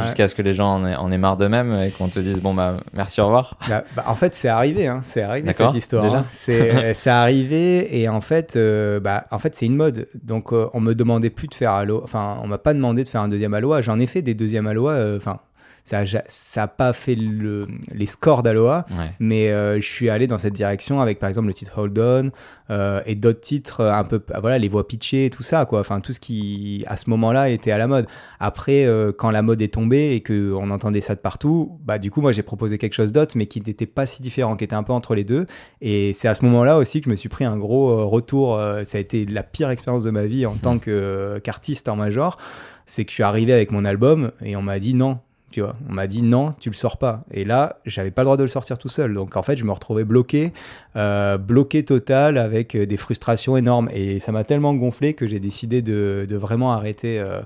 jusqu'à ce que les gens en aient, en aient marre d'eux-mêmes et qu'on te dise bon bah merci, au revoir bah, bah, en fait, c'est arrivé, hein, c'est arrivé cette histoire. Déjà hein. C'est arrivé et en fait, euh, bah, en fait, c'est une mode. Donc, euh, on me demandait plus de faire Aloha. Enfin, on m'a pas demandé de faire un deuxième Aloha. J'en ai fait des deuxièmes Aloha. Euh, enfin, ça n'a pas fait le, les scores d'Aloha, mais euh, je suis allé dans cette direction avec par exemple le titre Hold On euh, et d'autres titres un peu, voilà, les voix pitchées, tout ça, quoi. Enfin, tout ce qui à ce moment-là était à la mode. Après, euh, quand la mode est tombée et qu'on entendait ça de partout, bah du coup, moi j'ai proposé quelque chose d'autre, mais qui n'était pas si différent, qui était un peu entre les deux. Et c'est à ce moment-là aussi que je me suis pris un gros retour. ça a été la pire expérience de ma vie en mmh. tant qu'artiste en major c'est que je suis arrivé avec mon album et on m'a dit non, tu vois, on m'a dit non, tu le sors pas. Et là, j'avais pas le droit de le sortir tout seul. Donc en fait, je me retrouvais bloqué, euh, bloqué total avec euh, des frustrations énormes. Et ça m'a tellement gonflé que j'ai décidé de, vraiment arrêter, euh,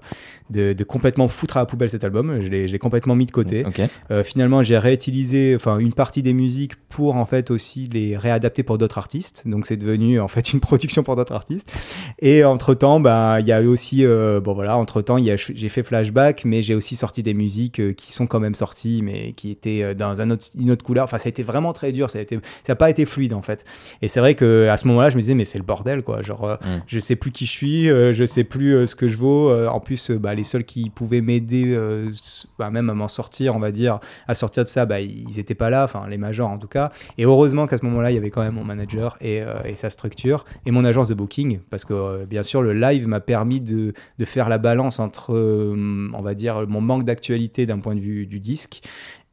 de, complètement foutre à la poubelle cet album. Je l'ai complètement mis de côté. finalement, j'ai réutilisé enfin une partie des musiques pour en fait aussi les réadapter pour d'autres artistes. Donc c'est devenu en fait une production pour d'autres artistes. Et entre temps, bah il y a eu aussi bon voilà, entre temps, j'ai fait flashback, mais j'ai aussi sorti des musiques qui sont quand même sortis, mais qui étaient dans un autre, une autre couleur. Enfin, ça a été vraiment très dur. Ça a été, ça n'a pas été fluide en fait. Et c'est vrai que à ce moment-là, je me disais, mais c'est le bordel, quoi. Genre, euh, mm. je sais plus qui je suis, euh, je sais plus ce que je vaux. en plus, bah, les seuls qui pouvaient m'aider, bah, même à m'en sortir, on va dire, à sortir de ça, bah, ils étaient pas là. Enfin, les majors en tout cas. Et heureusement qu'à ce moment-là, il y avait quand même mon manager et, et, sa structure et mon agence de booking, parce que bien sûr, le live m'a permis de, de, faire la balance entre, on va dire, mon manque d'actualité d'un point de vue du disque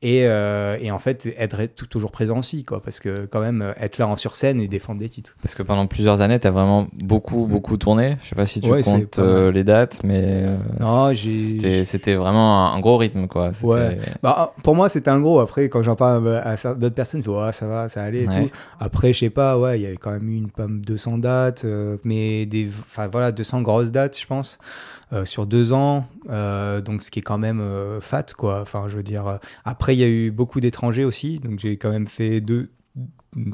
et, euh, et, en fait être tout, toujours présent aussi quoi parce que quand même être là en sur scène et défendre des titres parce que pendant plusieurs années tu as vraiment beaucoup beaucoup tourné je sais pas si tu comptes euh, les dates mais euh, non c'était vraiment un gros rythme quoi ouais. bah, pour moi c'était un gros après quand j'en parle à d'autres personnes je ça va ça allait et tout après je sais pas ouais il y avait quand même eu une pomme 200 dates mais des enfin voilà 200 grosses dates je pense euh, sur deux ans, euh, donc ce qui est quand même euh, fat, quoi. Enfin, je veux dire. Après, il y a eu beaucoup d'étrangers aussi, donc j'ai quand même fait deux,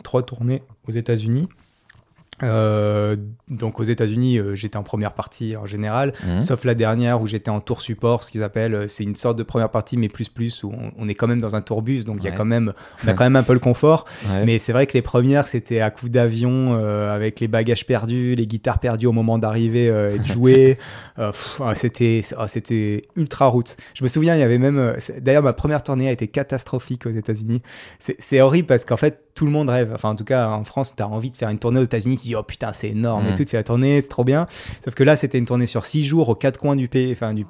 trois tournées aux États-Unis. Euh, donc aux États-Unis, euh, j'étais en première partie en général, Mhm. sauf la dernière où j'étais en tour support, ce qu'ils appellent. euh, C'est une sorte de première partie, mais plus plus, où on, on est quand même dans un tourbus, donc il y a quand même, on a quand même un peu le confort. Ouais. Mais c'est vrai que les premières, c'était à coup d'avion, avec les bagages perdus, les guitares perdues au moment d'arriver et de jouer. Ah, c'était, ah, c'était ultra route. Je me souviens, il y avait même. D'ailleurs, ma première tournée a été catastrophique aux États-Unis. C'est, horrible parce qu'en fait, tout le monde rêve. Enfin, en tout cas, en France, tu as envie de faire une tournée aux États-Unis. Oh putain, c'est énorme Mm. et tout. Tu fais la tournée, c'est trop bien. Sauf que là, c'était une tournée sur six jours aux quatre coins du pays, enfin, du,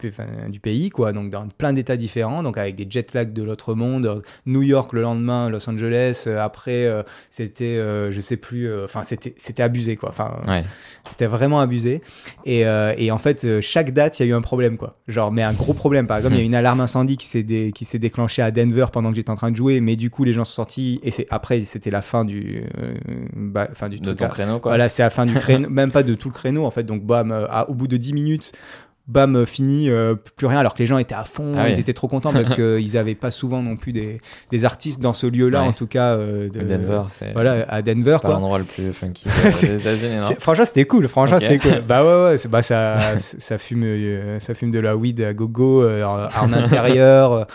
du pays, quoi. Donc, dans plein d'états différents. Donc, avec des jet lags de l'autre monde. New York le lendemain, Los Angeles. Euh, après, euh, c'était, euh, je sais plus, enfin, c'était, c'était abusé, quoi. Enfin, Ouais. c'était vraiment abusé. Et, et en fait, chaque date, il y a eu un problème, quoi. Genre, mais un gros problème. Par exemple, il y a eu une alarme incendie qui s'est, dé- qui s'est déclenchée à Denver pendant que j'étais en train de jouer, mais du coup, les gens sont sortis. Et c'est, après, c'était la fin du, euh, bah, fin du De ton créneau, quoi. Voilà, c'est la fin du créneau, même pas de tout le créneau, en fait. Donc, bam, euh, à- au bout de 10 minutes. Bam, euh, fini, euh, plus rien, alors que les gens étaient à fond, Ah oui. ils étaient trop contents parce qu'ils n'avaient pas souvent non plus des, des artistes dans ce lieu-là, Ouais. en tout cas. euh, de, Denver, c'est Voilà, à Denver, pas quoi. l'endroit le plus funky des États-Unis, non Franchement, c'était cool. Franchement, c'était cool. Bah ouais, ouais. Bah ça, ça fume, euh, ça fume de la weed à gogo en, intérieur.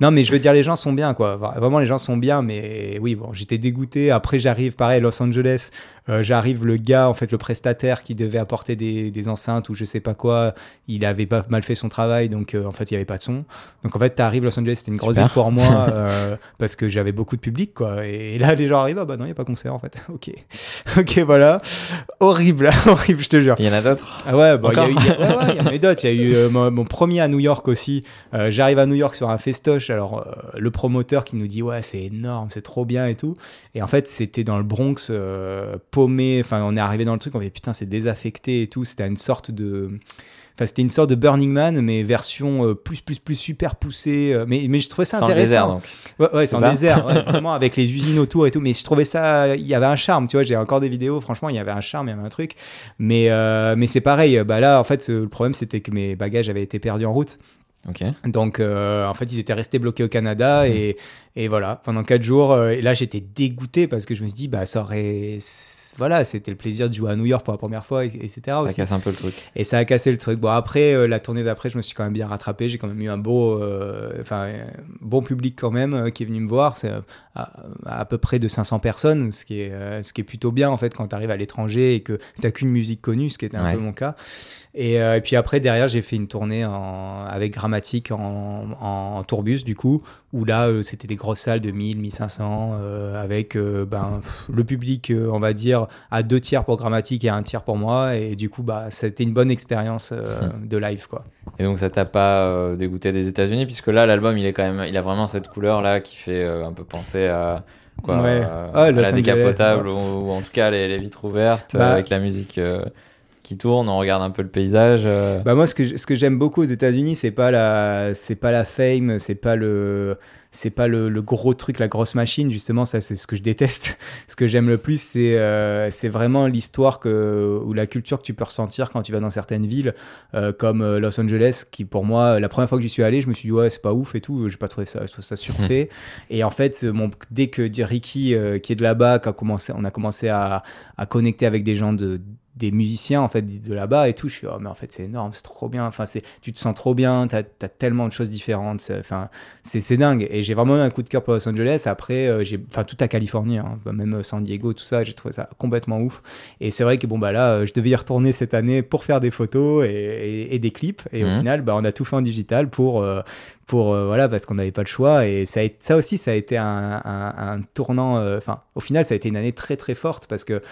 Non, mais je veux dire, les gens sont bien, quoi. Vra- Vraiment, les gens sont bien. Mais oui, bon, j'étais dégoûté. Après, j'arrive, pareil, Los Angeles. Euh, j'arrive, le gars, en fait, le prestataire qui devait apporter des, des enceintes ou je sais pas quoi, il avait pas mal fait son travail, donc euh, en fait, il y avait pas de son. Donc en fait, t'arrives Los Angeles, c'était une grosse ville pour moi euh, parce que j'avais beaucoup de public, quoi. Et, là, les gens arrivent, ah bah non, il y a pas concert, en fait. Ok, ok, voilà. Horrible, horrible, je te jure. Il y en a d'autres Ah ouais, bon, il y a Encore eu- il y a- ouais, ouais, il y en a eu d'autres. Il y a eu mon, mon premier à New York aussi. J'arrive à New York sur un festoche. Alors, le promoteur qui nous dit Ouais, c'est énorme, c'est trop bien et tout. Et en fait, c'était dans le Bronx, euh, paumé. Enfin, on est arrivé dans le truc, on fait Putain, c'est désaffecté et tout. C'était une sorte de. Enfin, c'était une sorte de Burning Man, mais version euh, plus, plus, plus super poussée. euh, mais, mais je trouvais ça Sans intéressant. désert, donc. Ouais, ouais, sans ça désert, ouais, vraiment avec les usines autour et tout. Mais je trouvais ça, il y avait un charme, tu vois. J'ai encore des vidéos, franchement, il y avait un charme, il y avait un truc. Mais, euh, mais c'est pareil. Bah là, en fait, le problème, c'était que mes bagages avaient été perdus en route. Donc, euh, en fait, ils étaient restés bloqués au Canada et, et voilà, pendant quatre jours. euh, et là, j'étais dégoûté parce que je me suis dit, bah, ça aurait. Voilà, c'était le plaisir de jouer à New York pour la première fois, et- etc. Ça aussi. casse un peu le truc. Et ça a cassé le truc. Bon, après, euh, la tournée d'après, je me suis quand même bien rattrapé. J'ai quand même eu un beau, enfin, bon public quand même qui est venu me voir. C'est à, à peu près de 500 personnes, ce qui est, ce qui est plutôt bien en fait quand tu arrives à l'étranger et que tu n'as qu'une musique connue, ce qui était un Ouais. peu mon cas. Et, euh, et puis après, derrière, j'ai fait une tournée en- avec Grammatique en, en tourbus, du coup, où là, euh, c'était des grosses salles de 1000, 1500, euh, avec ben, pff, le public, on va dire, à deux tiers pour Grammatique et un tiers pour moi. Et du coup, bah, c'était une bonne expérience euh, de live, quoi. Et donc ça t'a pas dégoûté des États-Unis? Puisque là l'album il est quand même il a vraiment cette couleur là qui fait un peu penser à quoi Ouais. Ah, à la décapotable ou, ou en tout cas les, les vitres ouvertes Bah. avec la musique qui tourne on regarde un peu le paysage euh. Bah moi, ce que, j- ce que j'aime beaucoup aux États-Unis, c'est pas la, c'est pas la fame, c'est pas le, c'est pas le, le gros truc, la grosse machine. Justement, ça, c'est ce que je déteste. Ce que j'aime le plus, c'est, euh, c'est vraiment l'histoire que, ou la culture que tu peux ressentir quand tu vas dans certaines villes, euh, comme Los Angeles, qui pour moi, la première fois que j'y suis allé, je me suis dit ouais, c'est pas ouf et tout. J'ai pas trouvé ça, je trouve ça surfait. et en fait, mon, dès que Ricky, qui est de là-bas, on a commencé à, à connecter avec des gens de des musiciens en fait de là-bas et tout. Je suis oh mais en fait c'est énorme c'est trop bien. Enfin c'est tu te sens trop bien t'as as tellement de choses différentes. C'est- enfin c'est c'est dingue. Et j'ai vraiment eu un coup de cœur pour Los Angeles. Après euh, j'ai enfin toute la Californie hein, même euh, San Diego tout ça j'ai trouvé ça complètement ouf. Et c'est vrai que bon bah là euh, je devais y retourner cette année pour faire des photos et, et- et des clips. Et au Mhm. final bah on a tout fait en digital pour euh, pour euh, voilà parce qu'on n'avait pas le choix. Et ça a été, ça aussi ça a été un, un- un tournant euh, enfin au final ça a été une année très très forte parce que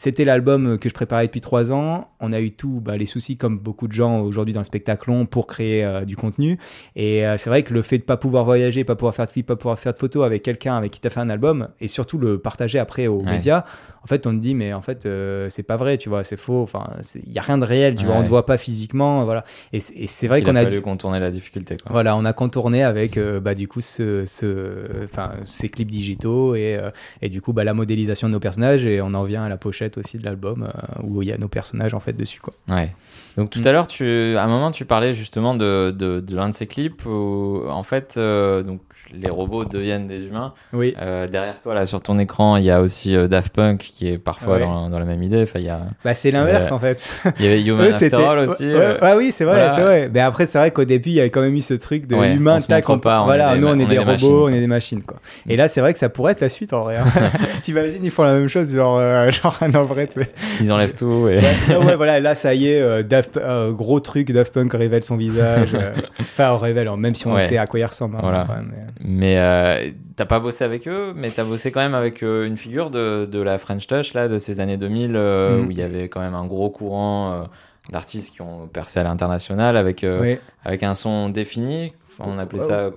c'était l'album que je préparais depuis trois ans. On a eu tout, bah, les soucis comme beaucoup de gens aujourd'hui dans le spectacle ont pour créer euh, du contenu. Et euh, c'est vrai que le fait de pas pouvoir voyager, pas pouvoir faire de clips, pas pouvoir faire de photos avec quelqu'un avec qui tu as fait un album, et surtout le partager après aux Ouais. médias, en fait, on te dit, mais en fait, euh, c'est pas vrai, tu vois, c'est faux. Enfin, il y a rien de réel, tu vois, on te voit pas physiquement, voilà. Et c'est vrai qu'on a a dû- contourner la difficulté quoi. voilà, on a contourné avec euh, bah, du coup ce, ce, ces clips digitaux et, euh, et du coup bah, la modélisation de nos personnages et on en vient à la pochette aussi de l'album où il y a nos personnages en fait dessus quoi. Ouais. Donc tout Mm. à l'heure, tu, à un moment, tu parlais justement de, de, de l'un de ces clips où, en fait, donc les robots deviennent des humains. Oui. Euh, derrière toi, là, sur ton écran, il y a aussi euh, Daft Punk qui est parfois Ouais. dans, dans la même idée. Enfin, il y a, Bah c'est l'inverse en fait. il y avait Human After All aussi. Ouais, euh, ouais, oui, c'est vrai, voilà. c'est vrai. Mais après, c'est vrai qu'au début, il y avait quand même eu ce truc de humain, on tac, montre pas, on voilà, des nous on est on est des robots, machines. on est des machines, quoi. Et là, c'est vrai que ça pourrait être la suite en vrai. hein. T'imagines, ils font la même chose, genre, euh, genre un en vrai. Ils enlèvent tout. Et... Ouais, ah voilà, là, ça y est, Daft- gros truc, Daft Punk révèle son visage. Enfin, on révèle, hein, même si on sait à quoi il ressemble. hein, Voilà. ouais, mais- Mais euh, t'as pas bossé avec eux, mais t'as bossé quand même avec euh, une figure de, de la French Touch là, de ces années 2000 euh, Mhm. où il y avait quand même un gros courant euh, d'artistes qui ont percé à l'international avec, avec un son défini. On appelait ça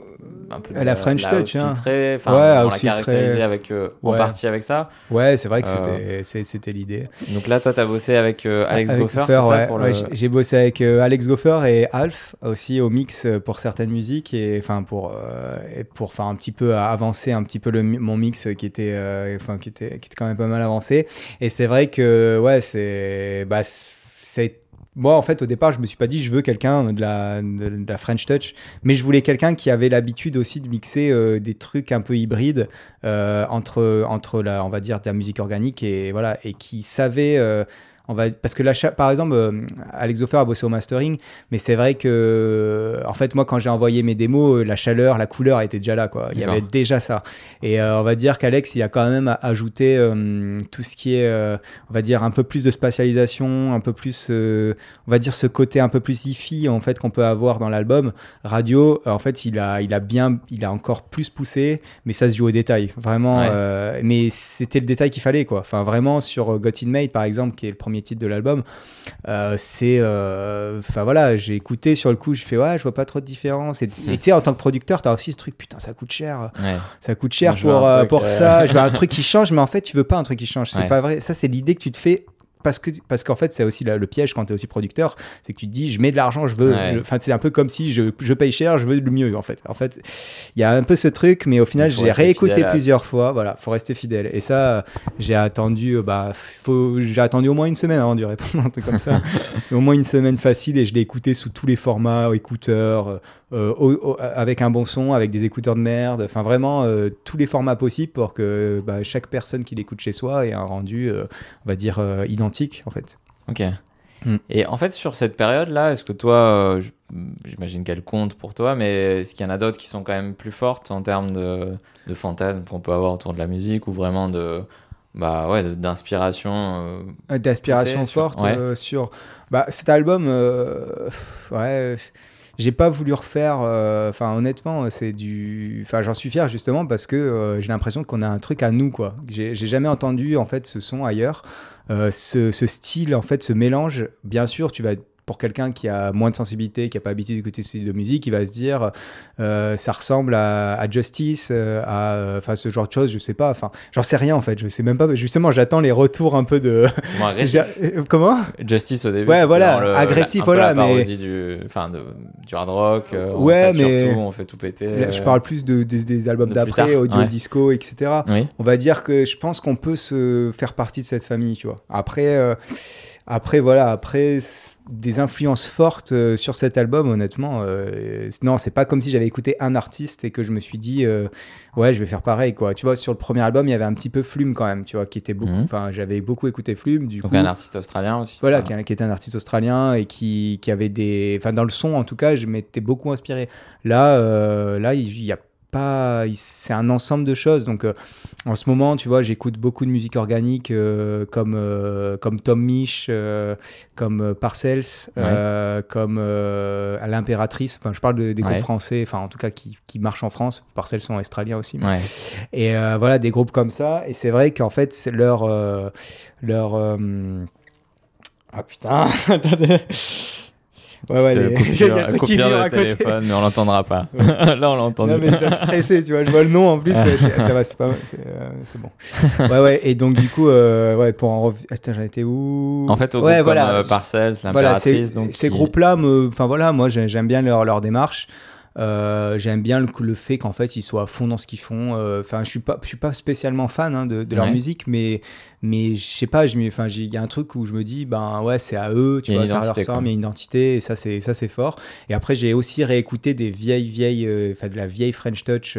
un peu de La French house Touch, hein. filtrée. Ouais, on l'a caractérisé avec, euh, en Ouais. partie avec ça. Ouais, c'est vrai que Euh, c'était c'était l'idée. Donc là, toi, t'as bossé avec euh, Alex Avec Goffer, Goffer, ouais. le... j'ai- bossé avec euh, Alex Goffer et Alf aussi au mix pour certaines musiques et enfin pour euh, et pour faire un petit peu avancer un petit peu le, mon mix qui était euh, enfin qui était qui était quand même pas mal avancé et c'est vrai que ouais c'est bah c'est moi en fait au départ je me suis pas dit je veux quelqu'un de la, de, la French Touch mais je voulais quelqu'un qui avait l'habitude aussi de mixer euh, des trucs un peu hybrides euh, entre entre la on va dire de la musique organique et voilà et qui savait euh, on va parce que là par exemple euh, Alex Hofer a bossé au mastering mais c'est vrai que en fait moi quand j'ai envoyé mes démos euh, la chaleur la couleur était déjà là quoi. Il y avait déjà ça. Et euh, on va dire qu'Alex il a quand même ajouté euh, tout ce qui est euh, on va dire un peu plus de spatialisation un peu plus on va dire ce côté un peu plus hi-fi en fait qu'on peut avoir dans l'album. Radio en fait il a il a bien il a encore plus poussé mais ça se joue au détail. Vraiment Ouais. mais c'était le détail qu'il fallait quoi. Enfin vraiment sur Got In Made par exemple qui est le premier titre de l'album. Euh, c'est euh, enfin voilà j'ai écouté sur le coup je fais ouais je vois pas trop de différence. Et tu sais en tant que producteur t'as aussi ce truc putain ça coûte cher. Ouais. ça coûte cher Moi, pour, euh, truc, pour ça. Je veux un truc qui change mais en fait tu veux pas un truc qui change. C'est pas vrai. Ça c'est l'idée que tu te fais parce que parce qu'en fait c'est aussi la- le piège quand tu es aussi producteur c'est que tu te dis je mets de l'argent je veux Ouais. enfin c'est un peu comme si je, je paye cher je veux le mieux en fait. En fait il y a un peu ce truc mais au final j'ai réécouté à- plusieurs fois voilà faut rester fidèle. Et ça j'ai attendu euh, bah faut j'ai attendu au moins une semaine avant de répondre un truc comme ça. Au moins une semaine facile et je l'ai écouté sous tous les formats écouteurs euh, au- au- avec un bon son avec des écouteurs de merde enfin vraiment euh, tous les formats possibles pour que bah, chaque personne qui l'écoute chez soi ait un rendu euh, on va dire identique en fait Ok. Mm. Et en fait, sur cette période-là, est-ce que toi, j'imagine qu'elle compte pour toi, mais est-ce qu'il y en a d'autres qui sont quand même plus fortes en termes de, de fantasmes qu'on peut avoir autour de la musique ou vraiment de, bah ouais, d'inspiration euh, sur- forte ouais. euh, sur bah, cet album euh, ouais j'ai pas voulu refaire euh, enfin honnêtement c'est du enfin j'en suis fier justement parce que euh, j'ai l'impression qu'on a un truc à nous quoi. J'ai jamais entendu en fait ce son ailleurs. Euh, ce style en fait ce mélange bien sûr tu vas pour quelqu'un qui a moins de sensibilité, qui n'a pas l'habitude d'écouter ce style de musique, il va se dire euh, ça ressemble à, à Justice, euh, à euh, enfin ce genre de choses, je sais pas, enfin j'en sais rien en fait, je sais même pas. Justement, j'attends les retours un peu de bon, comment? Justice au début. Ouais, voilà, le- agressif, voilà, la mais- du, enfin, du hard rock. euh, Ouais, mais- tout, on fait tout péter. Je parle plus de, des- des albums d'après, audio, ouais. disco, etc. Oui. On va dire que je pense qu'on peut se faire partie de cette famille, tu vois. Après, après voilà, après des influences fortes euh, sur cet album, honnêtement, euh, non, c'est pas comme si j'avais écouté un artiste et que je me suis dit, euh, ouais, je vais faire pareil, quoi. Tu vois, sur le premier album, il y avait un petit peu Flume quand même, tu vois, qui était beaucoup, Mhm. enfin, j'avais beaucoup écouté Flume, du Donc coup. un artiste australien aussi. Voilà, qui, qui était un artiste australien et qui, qui avait des. Enfin, dans le son, en tout cas, je m'étais beaucoup inspiré. Là, euh, là il y a pas. C'est un ensemble de choses. Donc, euh, en ce moment, tu vois, j'écoute beaucoup de musique organique euh, comme, euh, comme Tom Misch, comme Parcells, euh, comme L'Impératrice. Enfin, je parle de- des groupes Ouais. français, enfin, en tout cas, qui, qui marchent en France. Parcells sont australiens aussi. mais- Ouais. et voilà, des groupes comme ça. Et c'est vrai qu'en fait, c'est leur. leur Ah putain, attendez. Ouais, ouais, les- coupure, le coupure de à côté. téléphone, mais on l'entendra pas. Là, on l'a entendu. Non, mais je stresser, tu vois. Je vois le nom en plus. je- ça va, c'est pas. C'est euh, c'est bon. Ouais, ouais. Et donc, du coup, euh, ouais, pour en revenir. Attends, j'en étais où? En fait, au ouais, groupe voilà. comme euh, voilà, l'impératrice, donc ces qui- groupes-là, me- enfin voilà, moi j'ai- j'aime bien leur, leur démarche. Euh, j'aime bien le, le fait qu'en fait ils soient à fond dans ce qu'ils font. Euh, Enfin, je suis pas, je suis pas spécialement fan hein, de, de leur Ouais. musique, mais mais je sais pas, enfin, il y a un truc où je me dis, ben ouais, c'est à eux, tu vois, ça leur il y a une identité, et ça c'est ça c'est fort. Et après, j'ai aussi réécouté des vieilles vieilles, euh, enfin de la vieille French Touch,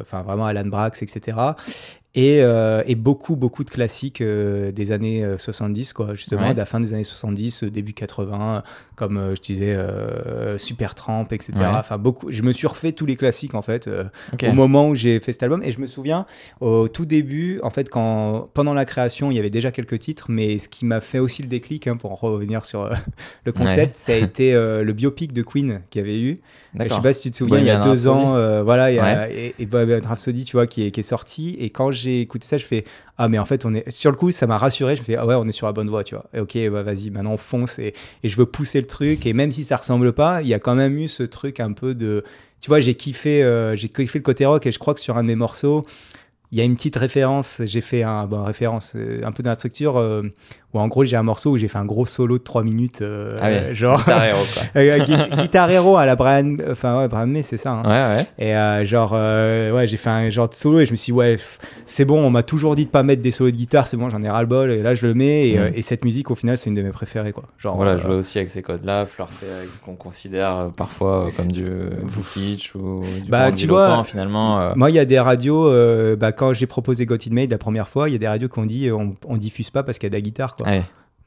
enfin vraiment Alan Brax, etc. Et, euh, et beaucoup, beaucoup de classiques euh, des années euh, 70, quoi, justement, Ouais. de la fin des années 70, euh, début 80, euh, comme euh, je disais, euh, Supertramp, etc. Ouais. Enfin, beaucoup, je me suis refait tous les classiques, en fait, euh, Ok. au moment où j'ai fait cet album. Et je me souviens, au tout début, en fait, quand, pendant la création, il y avait déjà quelques titres, mais ce qui m'a fait aussi le déclic, hein, pour en revenir sur euh, le concept, ça a été euh, le biopic de Queen qu'il y avait eu. Je sais pas si tu te souviens, il y a deux Rhapsody. ans, euh, voilà, il y a, et, et Bohemian Rhapsody, tu vois, qui est, qui est sorti. Et quand j'ai écouté ça, je fais ah mais en fait on est sur le coup, ça m'a rassuré. Je me fais ah ouais, on est sur la bonne voie, tu vois. Et ok, bah vas-y, maintenant on fonce et, et je veux pousser le truc. Et même si ça ressemble pas, il y a quand même eu ce truc un peu de, tu vois, j'ai kiffé, euh, j'ai kiffé le côté rock et je crois que sur un de mes morceaux. Il y a une petite référence, j'ai fait un, bon, référence euh, un peu dans la structure, euh, où en gros j'ai un morceau où j'ai fait un gros solo de 3 minutes, euh, Ah genre Guitar Hero, quoi. euh, gui- Guitar Hero à la Brian, enfin ouais, Brian May, c'est ça. hein. Ouais, ouais. Et euh, genre, euh, ouais, j'ai fait un genre de solo et je me suis dit, ouais, c'est bon, on m'a toujours dit de pas mettre des solos de guitare, c'est bon, j'en ai ras le bol, et là je le mets, et, Mm. et cette musique au final, c'est une de mes préférées, quoi. Genre, Voilà, euh, jouer aussi avec ces codes-là, flirter avec ce qu'on considère parfois comme du, kitsch ou du Bah, tu vois, finalement. Moi, il y a des radios, bah, quand j'ai proposé Got It Made la première fois, il y a des radios qui ont dit, on, on diffuse pas parce qu'il y a de la guitare, quoi. Ouais.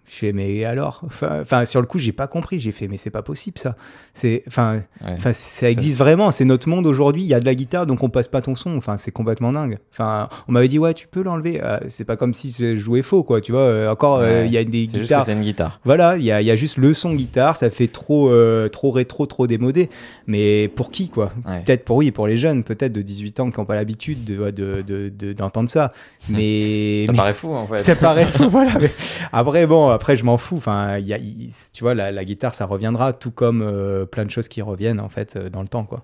Je fais, mais alors? Enfin, sur le coup, j'ai pas compris. J'ai fait, mais c'est pas possible ça. C'est, enfin, Ouais. ça existe vraiment. C'est notre monde aujourd'hui. Il y a de la guitare, donc on passe pas ton son. Enfin, c'est complètement dingue. Enfin, on m'avait dit, ouais, tu peux l'enlever. Euh, c'est pas comme si je jouais faux, quoi. Tu vois, euh, encore, euh, Ouais. il y a des guitares. c'est une guitare. Voilà, il y a, y a juste le son guitare. Ça fait trop, euh, trop rétro, trop démodé. Mais pour qui, quoi? Ouais. Peut-être pour oui, pour les jeunes, peut-être de 18 ans qui n'ont pas l'habitude de, de, de- de- d'entendre ça. Mais, Ça mais- paraît fou, en fait. ça paraît fou, voilà. Mais après, bon, après, je m'en fous. Enfin, y a, tu vois, la, la guitare, ça reviendra, tout comme euh, plein de choses qui reviennent, en fait, euh, dans le temps, quoi.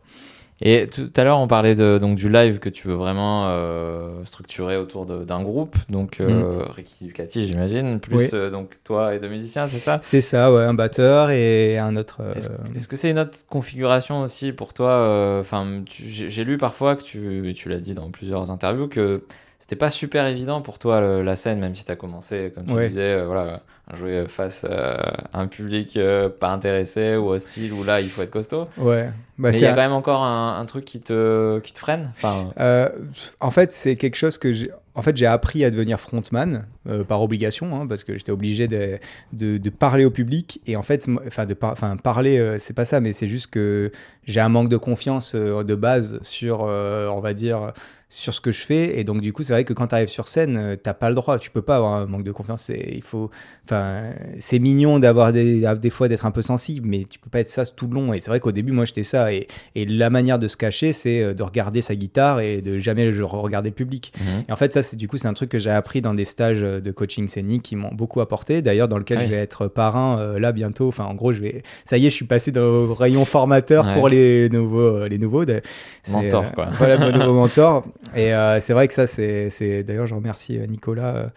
Et tout à l'heure, on parlait de, donc, du live que tu veux vraiment euh, structurer autour d'un groupe. Donc, euh, Ducati, j'imagine. Plus Mm. Oui. euh, donc, toi et deux musiciens, c'est ça? C'est ça, ouais, un batteur et un autre. Est-ce est-ce que c'est une autre configuration aussi pour toi? Enfin, j'ai lu parfois que tu, et tu l'as dit dans plusieurs interviews que c'était pas super évident pour toi le- la scène, même si tu as commencé, comme tu Ouais. disais, euh, voilà, à jouer face euh, à un public euh, pas intéressé ou hostile, où là il faut être costaud. Ouais. Bah, Mais il y a quand même encore un, un truc qui te, qui te freine. Enfin, Euh, en fait, c'est quelque chose que j'ai. En fait, j'ai appris à devenir frontman euh, par obligation, hein, parce que j'étais obligé de, de, de parler au public. Et en fait, enfin, de par- parler, euh, c'est pas ça, mais c'est juste que j'ai un manque de confiance euh, de base sur, euh, on va dire, sur ce que je fais. Et donc, du coup, c'est vrai que quand tu arrives sur scène, euh, t'as pas le droit. Tu peux pas avoir un manque de confiance. C'est- Il faut. Enfin, c'est mignon d'avoir des, des fois d'être un peu sensible, mais tu peux pas être ça tout le long. Et c'est vrai qu'au début, moi, j'étais ça. Et, et la manière de se cacher, c'est euh, de regarder sa guitare et de jamais regarder le public. mhm. Et en fait, ça, c'est du coup, c'est un truc que j'ai appris dans des stages euh, de coaching scénique qui m'ont beaucoup apporté. D'ailleurs, dans lequel Ah je vais être parrain euh, là bientôt. Enfin, en gros, je vais. Ça y est, je suis passé dans le rayon formateur Ouais. pour les nouveaux, les nouveaux. de- Mentor, euh, quoi. Voilà, mon nouveau mentor. Et euh, c'est vrai que ça, c'est. D'ailleurs, je remercie euh, Nicolas euh,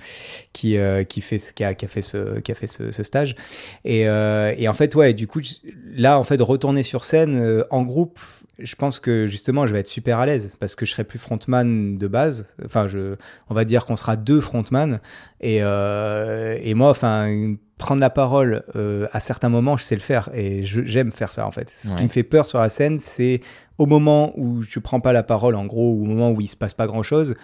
qui, euh, qui fait, qui a, qui a fait ce, qui a fait ce, ce stage. Et, et en fait, ouais, du coup, là, en fait, retourner sur scène en groupe, je pense que justement, je vais être super à l'aise parce que je serai plus frontman de base. Enfin, je, on va dire qu'on sera deux frontman. Et, euh, et moi, enfin, prendre la parole euh, à certains moments, je sais le faire et j'aime faire ça en fait. Ce Ouais. qui me fait peur sur la scène, c'est au moment où je prends pas la parole, en gros, ou au moment où il se passe pas grand chose.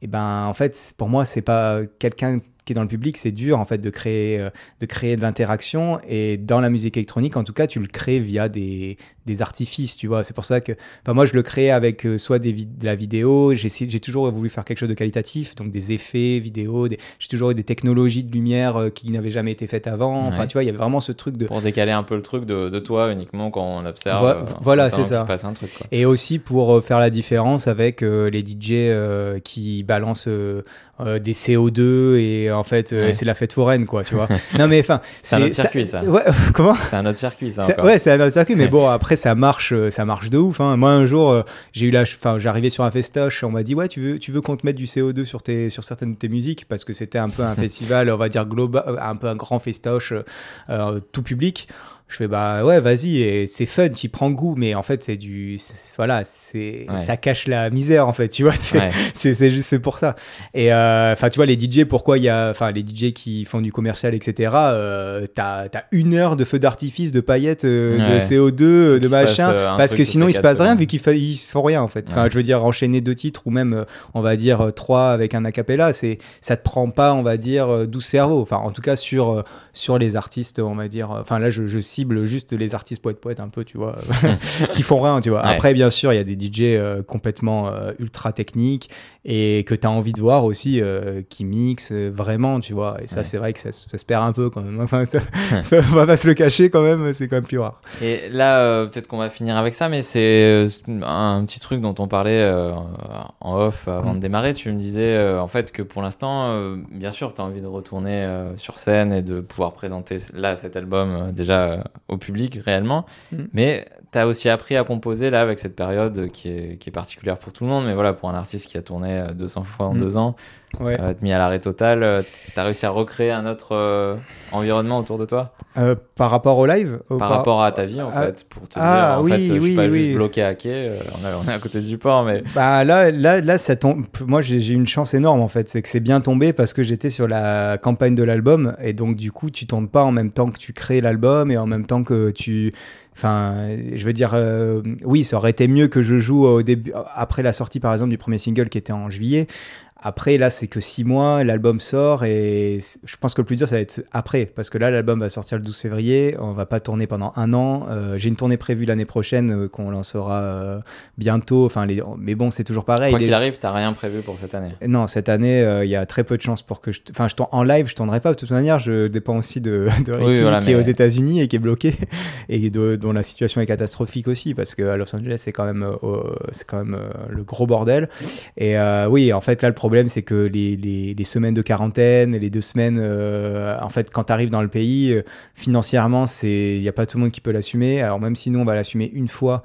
Et ben, en fait, pour moi, c'est pas quelqu'un qui est dans le public, c'est dur en fait de créer, euh, de créer de l'interaction. Et dans la musique électronique, en tout cas, tu le crées via des, des artifices, tu vois. C'est pour ça que, enfin, moi, je le crée avec euh, soit des de la vidéo. J'ai toujours voulu faire quelque chose de qualitatif, donc des effets vidéo. des- J'ai toujours eu des technologies de lumière euh, qui n'avaient jamais été faites avant. Enfin, Ouais. tu vois, il y avait vraiment ce truc de Pour décaler un peu le truc de, de toi uniquement quand on observe. Vo- euh, voilà, c'est ça. se passe un truc. Quoi. Et aussi pour euh, faire la différence avec euh, les DJ euh, qui balancent des CO2 et en fait Ouais. c'est la fête foraine quoi, tu vois. non mais enfin, C'est un autre circuit, ça. Ouais, comment? C'est un autre circuit, ça. Ouais, c'est un autre circuit, mais bon après ça marche, euh, ça marche de ouf. hein. Moi un jour euh, j'ai eu la, enfin j'arrivais sur un festoche, on m'a dit ouais tu veux, tu veux qu'on te mette du CO2 sur tes, sur certaines de tes musiques? Parce que c'était un peu un festival, on va dire global, un peu un grand festoche euh, tout public. Je fais bah ouais, vas-y, et c'est fun, tu prends goût, mais en fait c'est du, voilà, c'est, Ouais. ça cache la misère en fait, tu vois, c'est, Ouais. c'est, c'est juste fait pour ça. Et euh, enfin, tu vois, les DJ, pourquoi il y a, enfin, les DJ qui font du commercial, etc. Euh, t'as, t'as une heure de feu d'artifice, de paillettes, euh, de Ouais. CO2, euh, de machin, euh, parce que sinon il se passe rien vu qu'ils fa- ils font rien en fait. Enfin, je veux dire enchaîner deux titres ou même, on va dire trois avec un acapella, c'est, ça te prend pas, on va dire, euh, 12 cerveaux. Enfin, en tout cas sur sur les artistes, on va dire. Enfin là, je, je cible juste les artistes poètes poètes un peu, tu vois, qui font rien, tu vois. Ouais. Après, bien sûr, il y a des DJ euh, complètement euh, ultra techniques et que tu as envie de voir aussi euh, qui mixent vraiment, tu vois. Et ça, Ouais. c'est vrai que ça, ça se perd un peu quand même. Enfin, ça- on va pas se le cacher quand même, c'est quand même plus rare. Et là, peut-être qu'on va finir avec ça, mais c'est un petit truc dont on parlait en off avant Mm. de démarrer. Tu me disais en fait que pour l'instant, bien sûr, tu as envie de retourner sur scène et de pouvoir présenter là cet album euh, déjà euh, au public réellement. Mm. Mais tu as aussi appris à composer là avec cette période qui est, qui est particulière pour tout le monde. Mais voilà, pour un artiste qui a tourné euh, 200 fois en Mm. deux ans, Ouais. euh, mis à l'arrêt total, euh, tu as réussi à recréer un autre euh, environnement autour de toi? Euh, par rapport au live par par- rapport à ta vie en Ah, fait pour te ah, dire en oui, fait je suis oui, pas oui. juste bloqué à quai euh, on, est- à côté du port mais Bah là, là, là, ça tombe. Moi, j'ai j'ai une chance énorme en fait, c'est que c'est bien tombé parce que j'étais sur la campagne de l'album et donc du coup, tu tournes pas en même temps que tu crées l'album et en même temps que tu. Enfin, je veux dire, euh, oui, ça aurait été mieux que je joue au début, après la sortie par exemple du premier single qui était en juillet. Après, là, c'est que six mois, l'album sort et je pense que le plus dur, ça va être après parce que là, l'album va sortir le 12 février. On va pas tourner pendant un an. Euh, j'ai une tournée prévue l'année prochaine euh, qu'on lancera euh, bientôt. Enfin, les... mais bon, c'est toujours pareil. quoi Les- qu'il arrive t'as rien prévu pour cette année non, cette année, il y a très peu de chances pour que je. Enfin, je tourne- en live, je tournerai pas. De toute manière, je dépends aussi de, de Ricky, Oui, voilà, qui est aux États-Unis et qui est bloqué, et de- dont la situation est catastrophique aussi, parce que à Los Angeles, c'est quand même, c'est quand même le gros bordel. Et oui, en fait, là, le problème, c'est que les, semaines de quarantaine, les deux semaines, euh, en fait, quand tu arrives dans le pays, euh, financièrement, il n'y a pas tout le monde qui peut l'assumer. Alors même si nous, on va l'assumer une fois.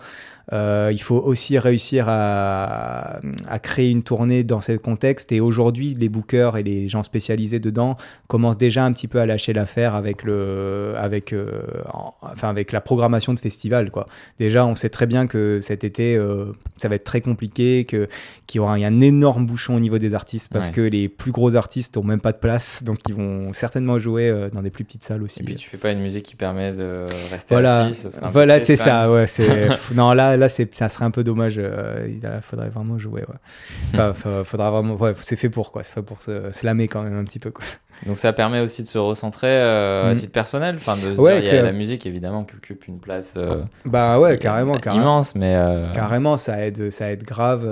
Euh, il faut aussi réussir à, à créer une tournée dans ce contexte. Et aujourd'hui, les bookers et les gens spécialisés dedans commencent déjà un petit peu à lâcher l'affaire avec, le, avec, euh, en- enfin, avec la programmation de festival. Quoi. Déjà, on sait très bien que cet été, euh, ça va être très compliqué, que- qu'il y aura un énorme bouchon au niveau des artistes parce Ouais. que les plus gros artistes n'ont même pas de place. Donc, ils vont certainement jouer dans des plus petites salles aussi. et puis tu fais pas une musique qui permet de rester Voilà, assis voilà, c'est ça, ouais, c'est, non, là, là, ça serait un peu dommage, euh, il faudrait vraiment jouer, ouais. Enfin, faudra vraiment, ouais, c'est fait pour, quoi, c'est fait pour se, se lamer quand même un petit peu, quoi. donc ça permet aussi de se recentrer euh, à Mm. titre personnel enfin de se Ouais, dire, il y a la musique évidemment qui occupe une place euh, Bah ouais, carrément, carrément. immense mais Carrément, ça aide, ça aide grave.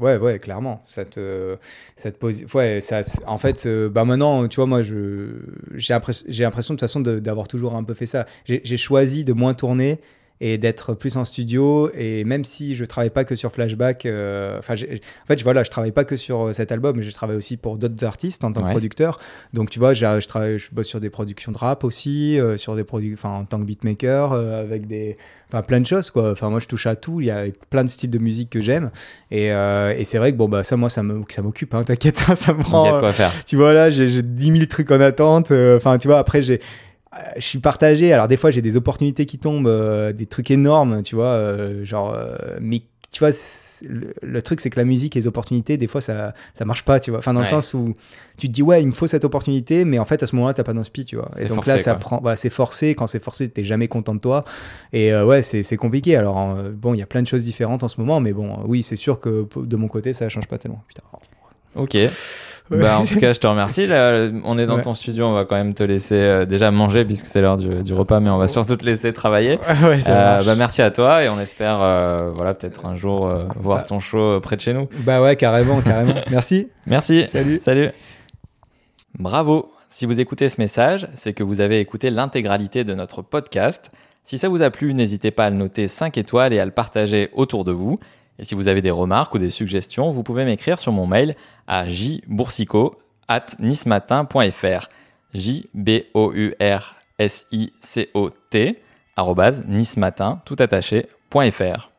ouais, ouais, clairement. Ça te, ça te pose. Ouais, ça. En fait, bah maintenant, tu vois, moi, je, j'ai l'impression, j'ai l'impression de toute façon d'avoir toujours un peu fait ça. J'ai choisi de moins tourner et d'être plus en studio. Et même si je travaille pas que sur Flashback, euh, enfin, en fait, je- voilà, je travaille pas que sur euh, cet album, mais je travaille aussi pour d'autres artistes en tant que producteur. Donc, tu vois, je travaille, je bosse sur des productions de rap aussi, euh, sur des produits, enfin, en tant que beatmaker, euh, avec des, enfin, plein de choses, quoi. Enfin, moi, je touche à tout. Il y a plein de styles de musique que j'aime. Et, et c'est vrai que, bon, bah, ça, moi, ça m'occupe, hein, t'inquiète, hein, ça me prend. quoi faire tu vois, là, j'ai j'ai 10 000 trucs en attente. Enfin, tu vois, après, j'ai. Euh, Je suis partagé. Alors, des fois, j'ai des opportunités qui tombent, euh, des trucs énormes, tu vois, euh, genre. euh, mais, tu vois, le, le truc, c'est que la musique et les opportunités, des fois, ça, ça marche pas, tu vois. Enfin, dans Ouais. le sens où tu te dis, ouais, il me faut cette opportunité, mais en fait, à ce moment-là, t'as pas d'inspi, tu vois. Et donc forcé, là, ça quoi. prend. Voilà, c'est forcé. Quand c'est forcé, t'es jamais content de toi. Et ouais, c'est compliqué. Alors, bon, il y a plein de choses différentes en ce moment, mais bon, oui, c'est sûr que de mon côté, ça change pas tellement. Putain. ok Bah, en tout cas, je te remercie. Là, on est dans Ouais. ton studio, on va quand même te laisser euh, déjà manger puisque c'est l'heure du, du repas, mais on va surtout te laisser travailler. ouais, Euh, bah, merci à toi et on espère euh, voilà, peut-être un jour voir Bah. ton show près de chez nous. Bah ouais, carrément, carrément. Merci. Merci. Salut. Salut. Bravo. Si vous écoutez ce message, c'est que vous avez écouté l'intégralité de notre podcast. Si ça vous a plu, n'hésitez pas à le noter 5 étoiles et à le partager autour de vous. Et si vous avez des remarques ou des suggestions, vous pouvez m'écrire sur mon mail à jboursico at nismatin.fr. j b o u r s i c o t arrobase nismatin tout attaché, point fr.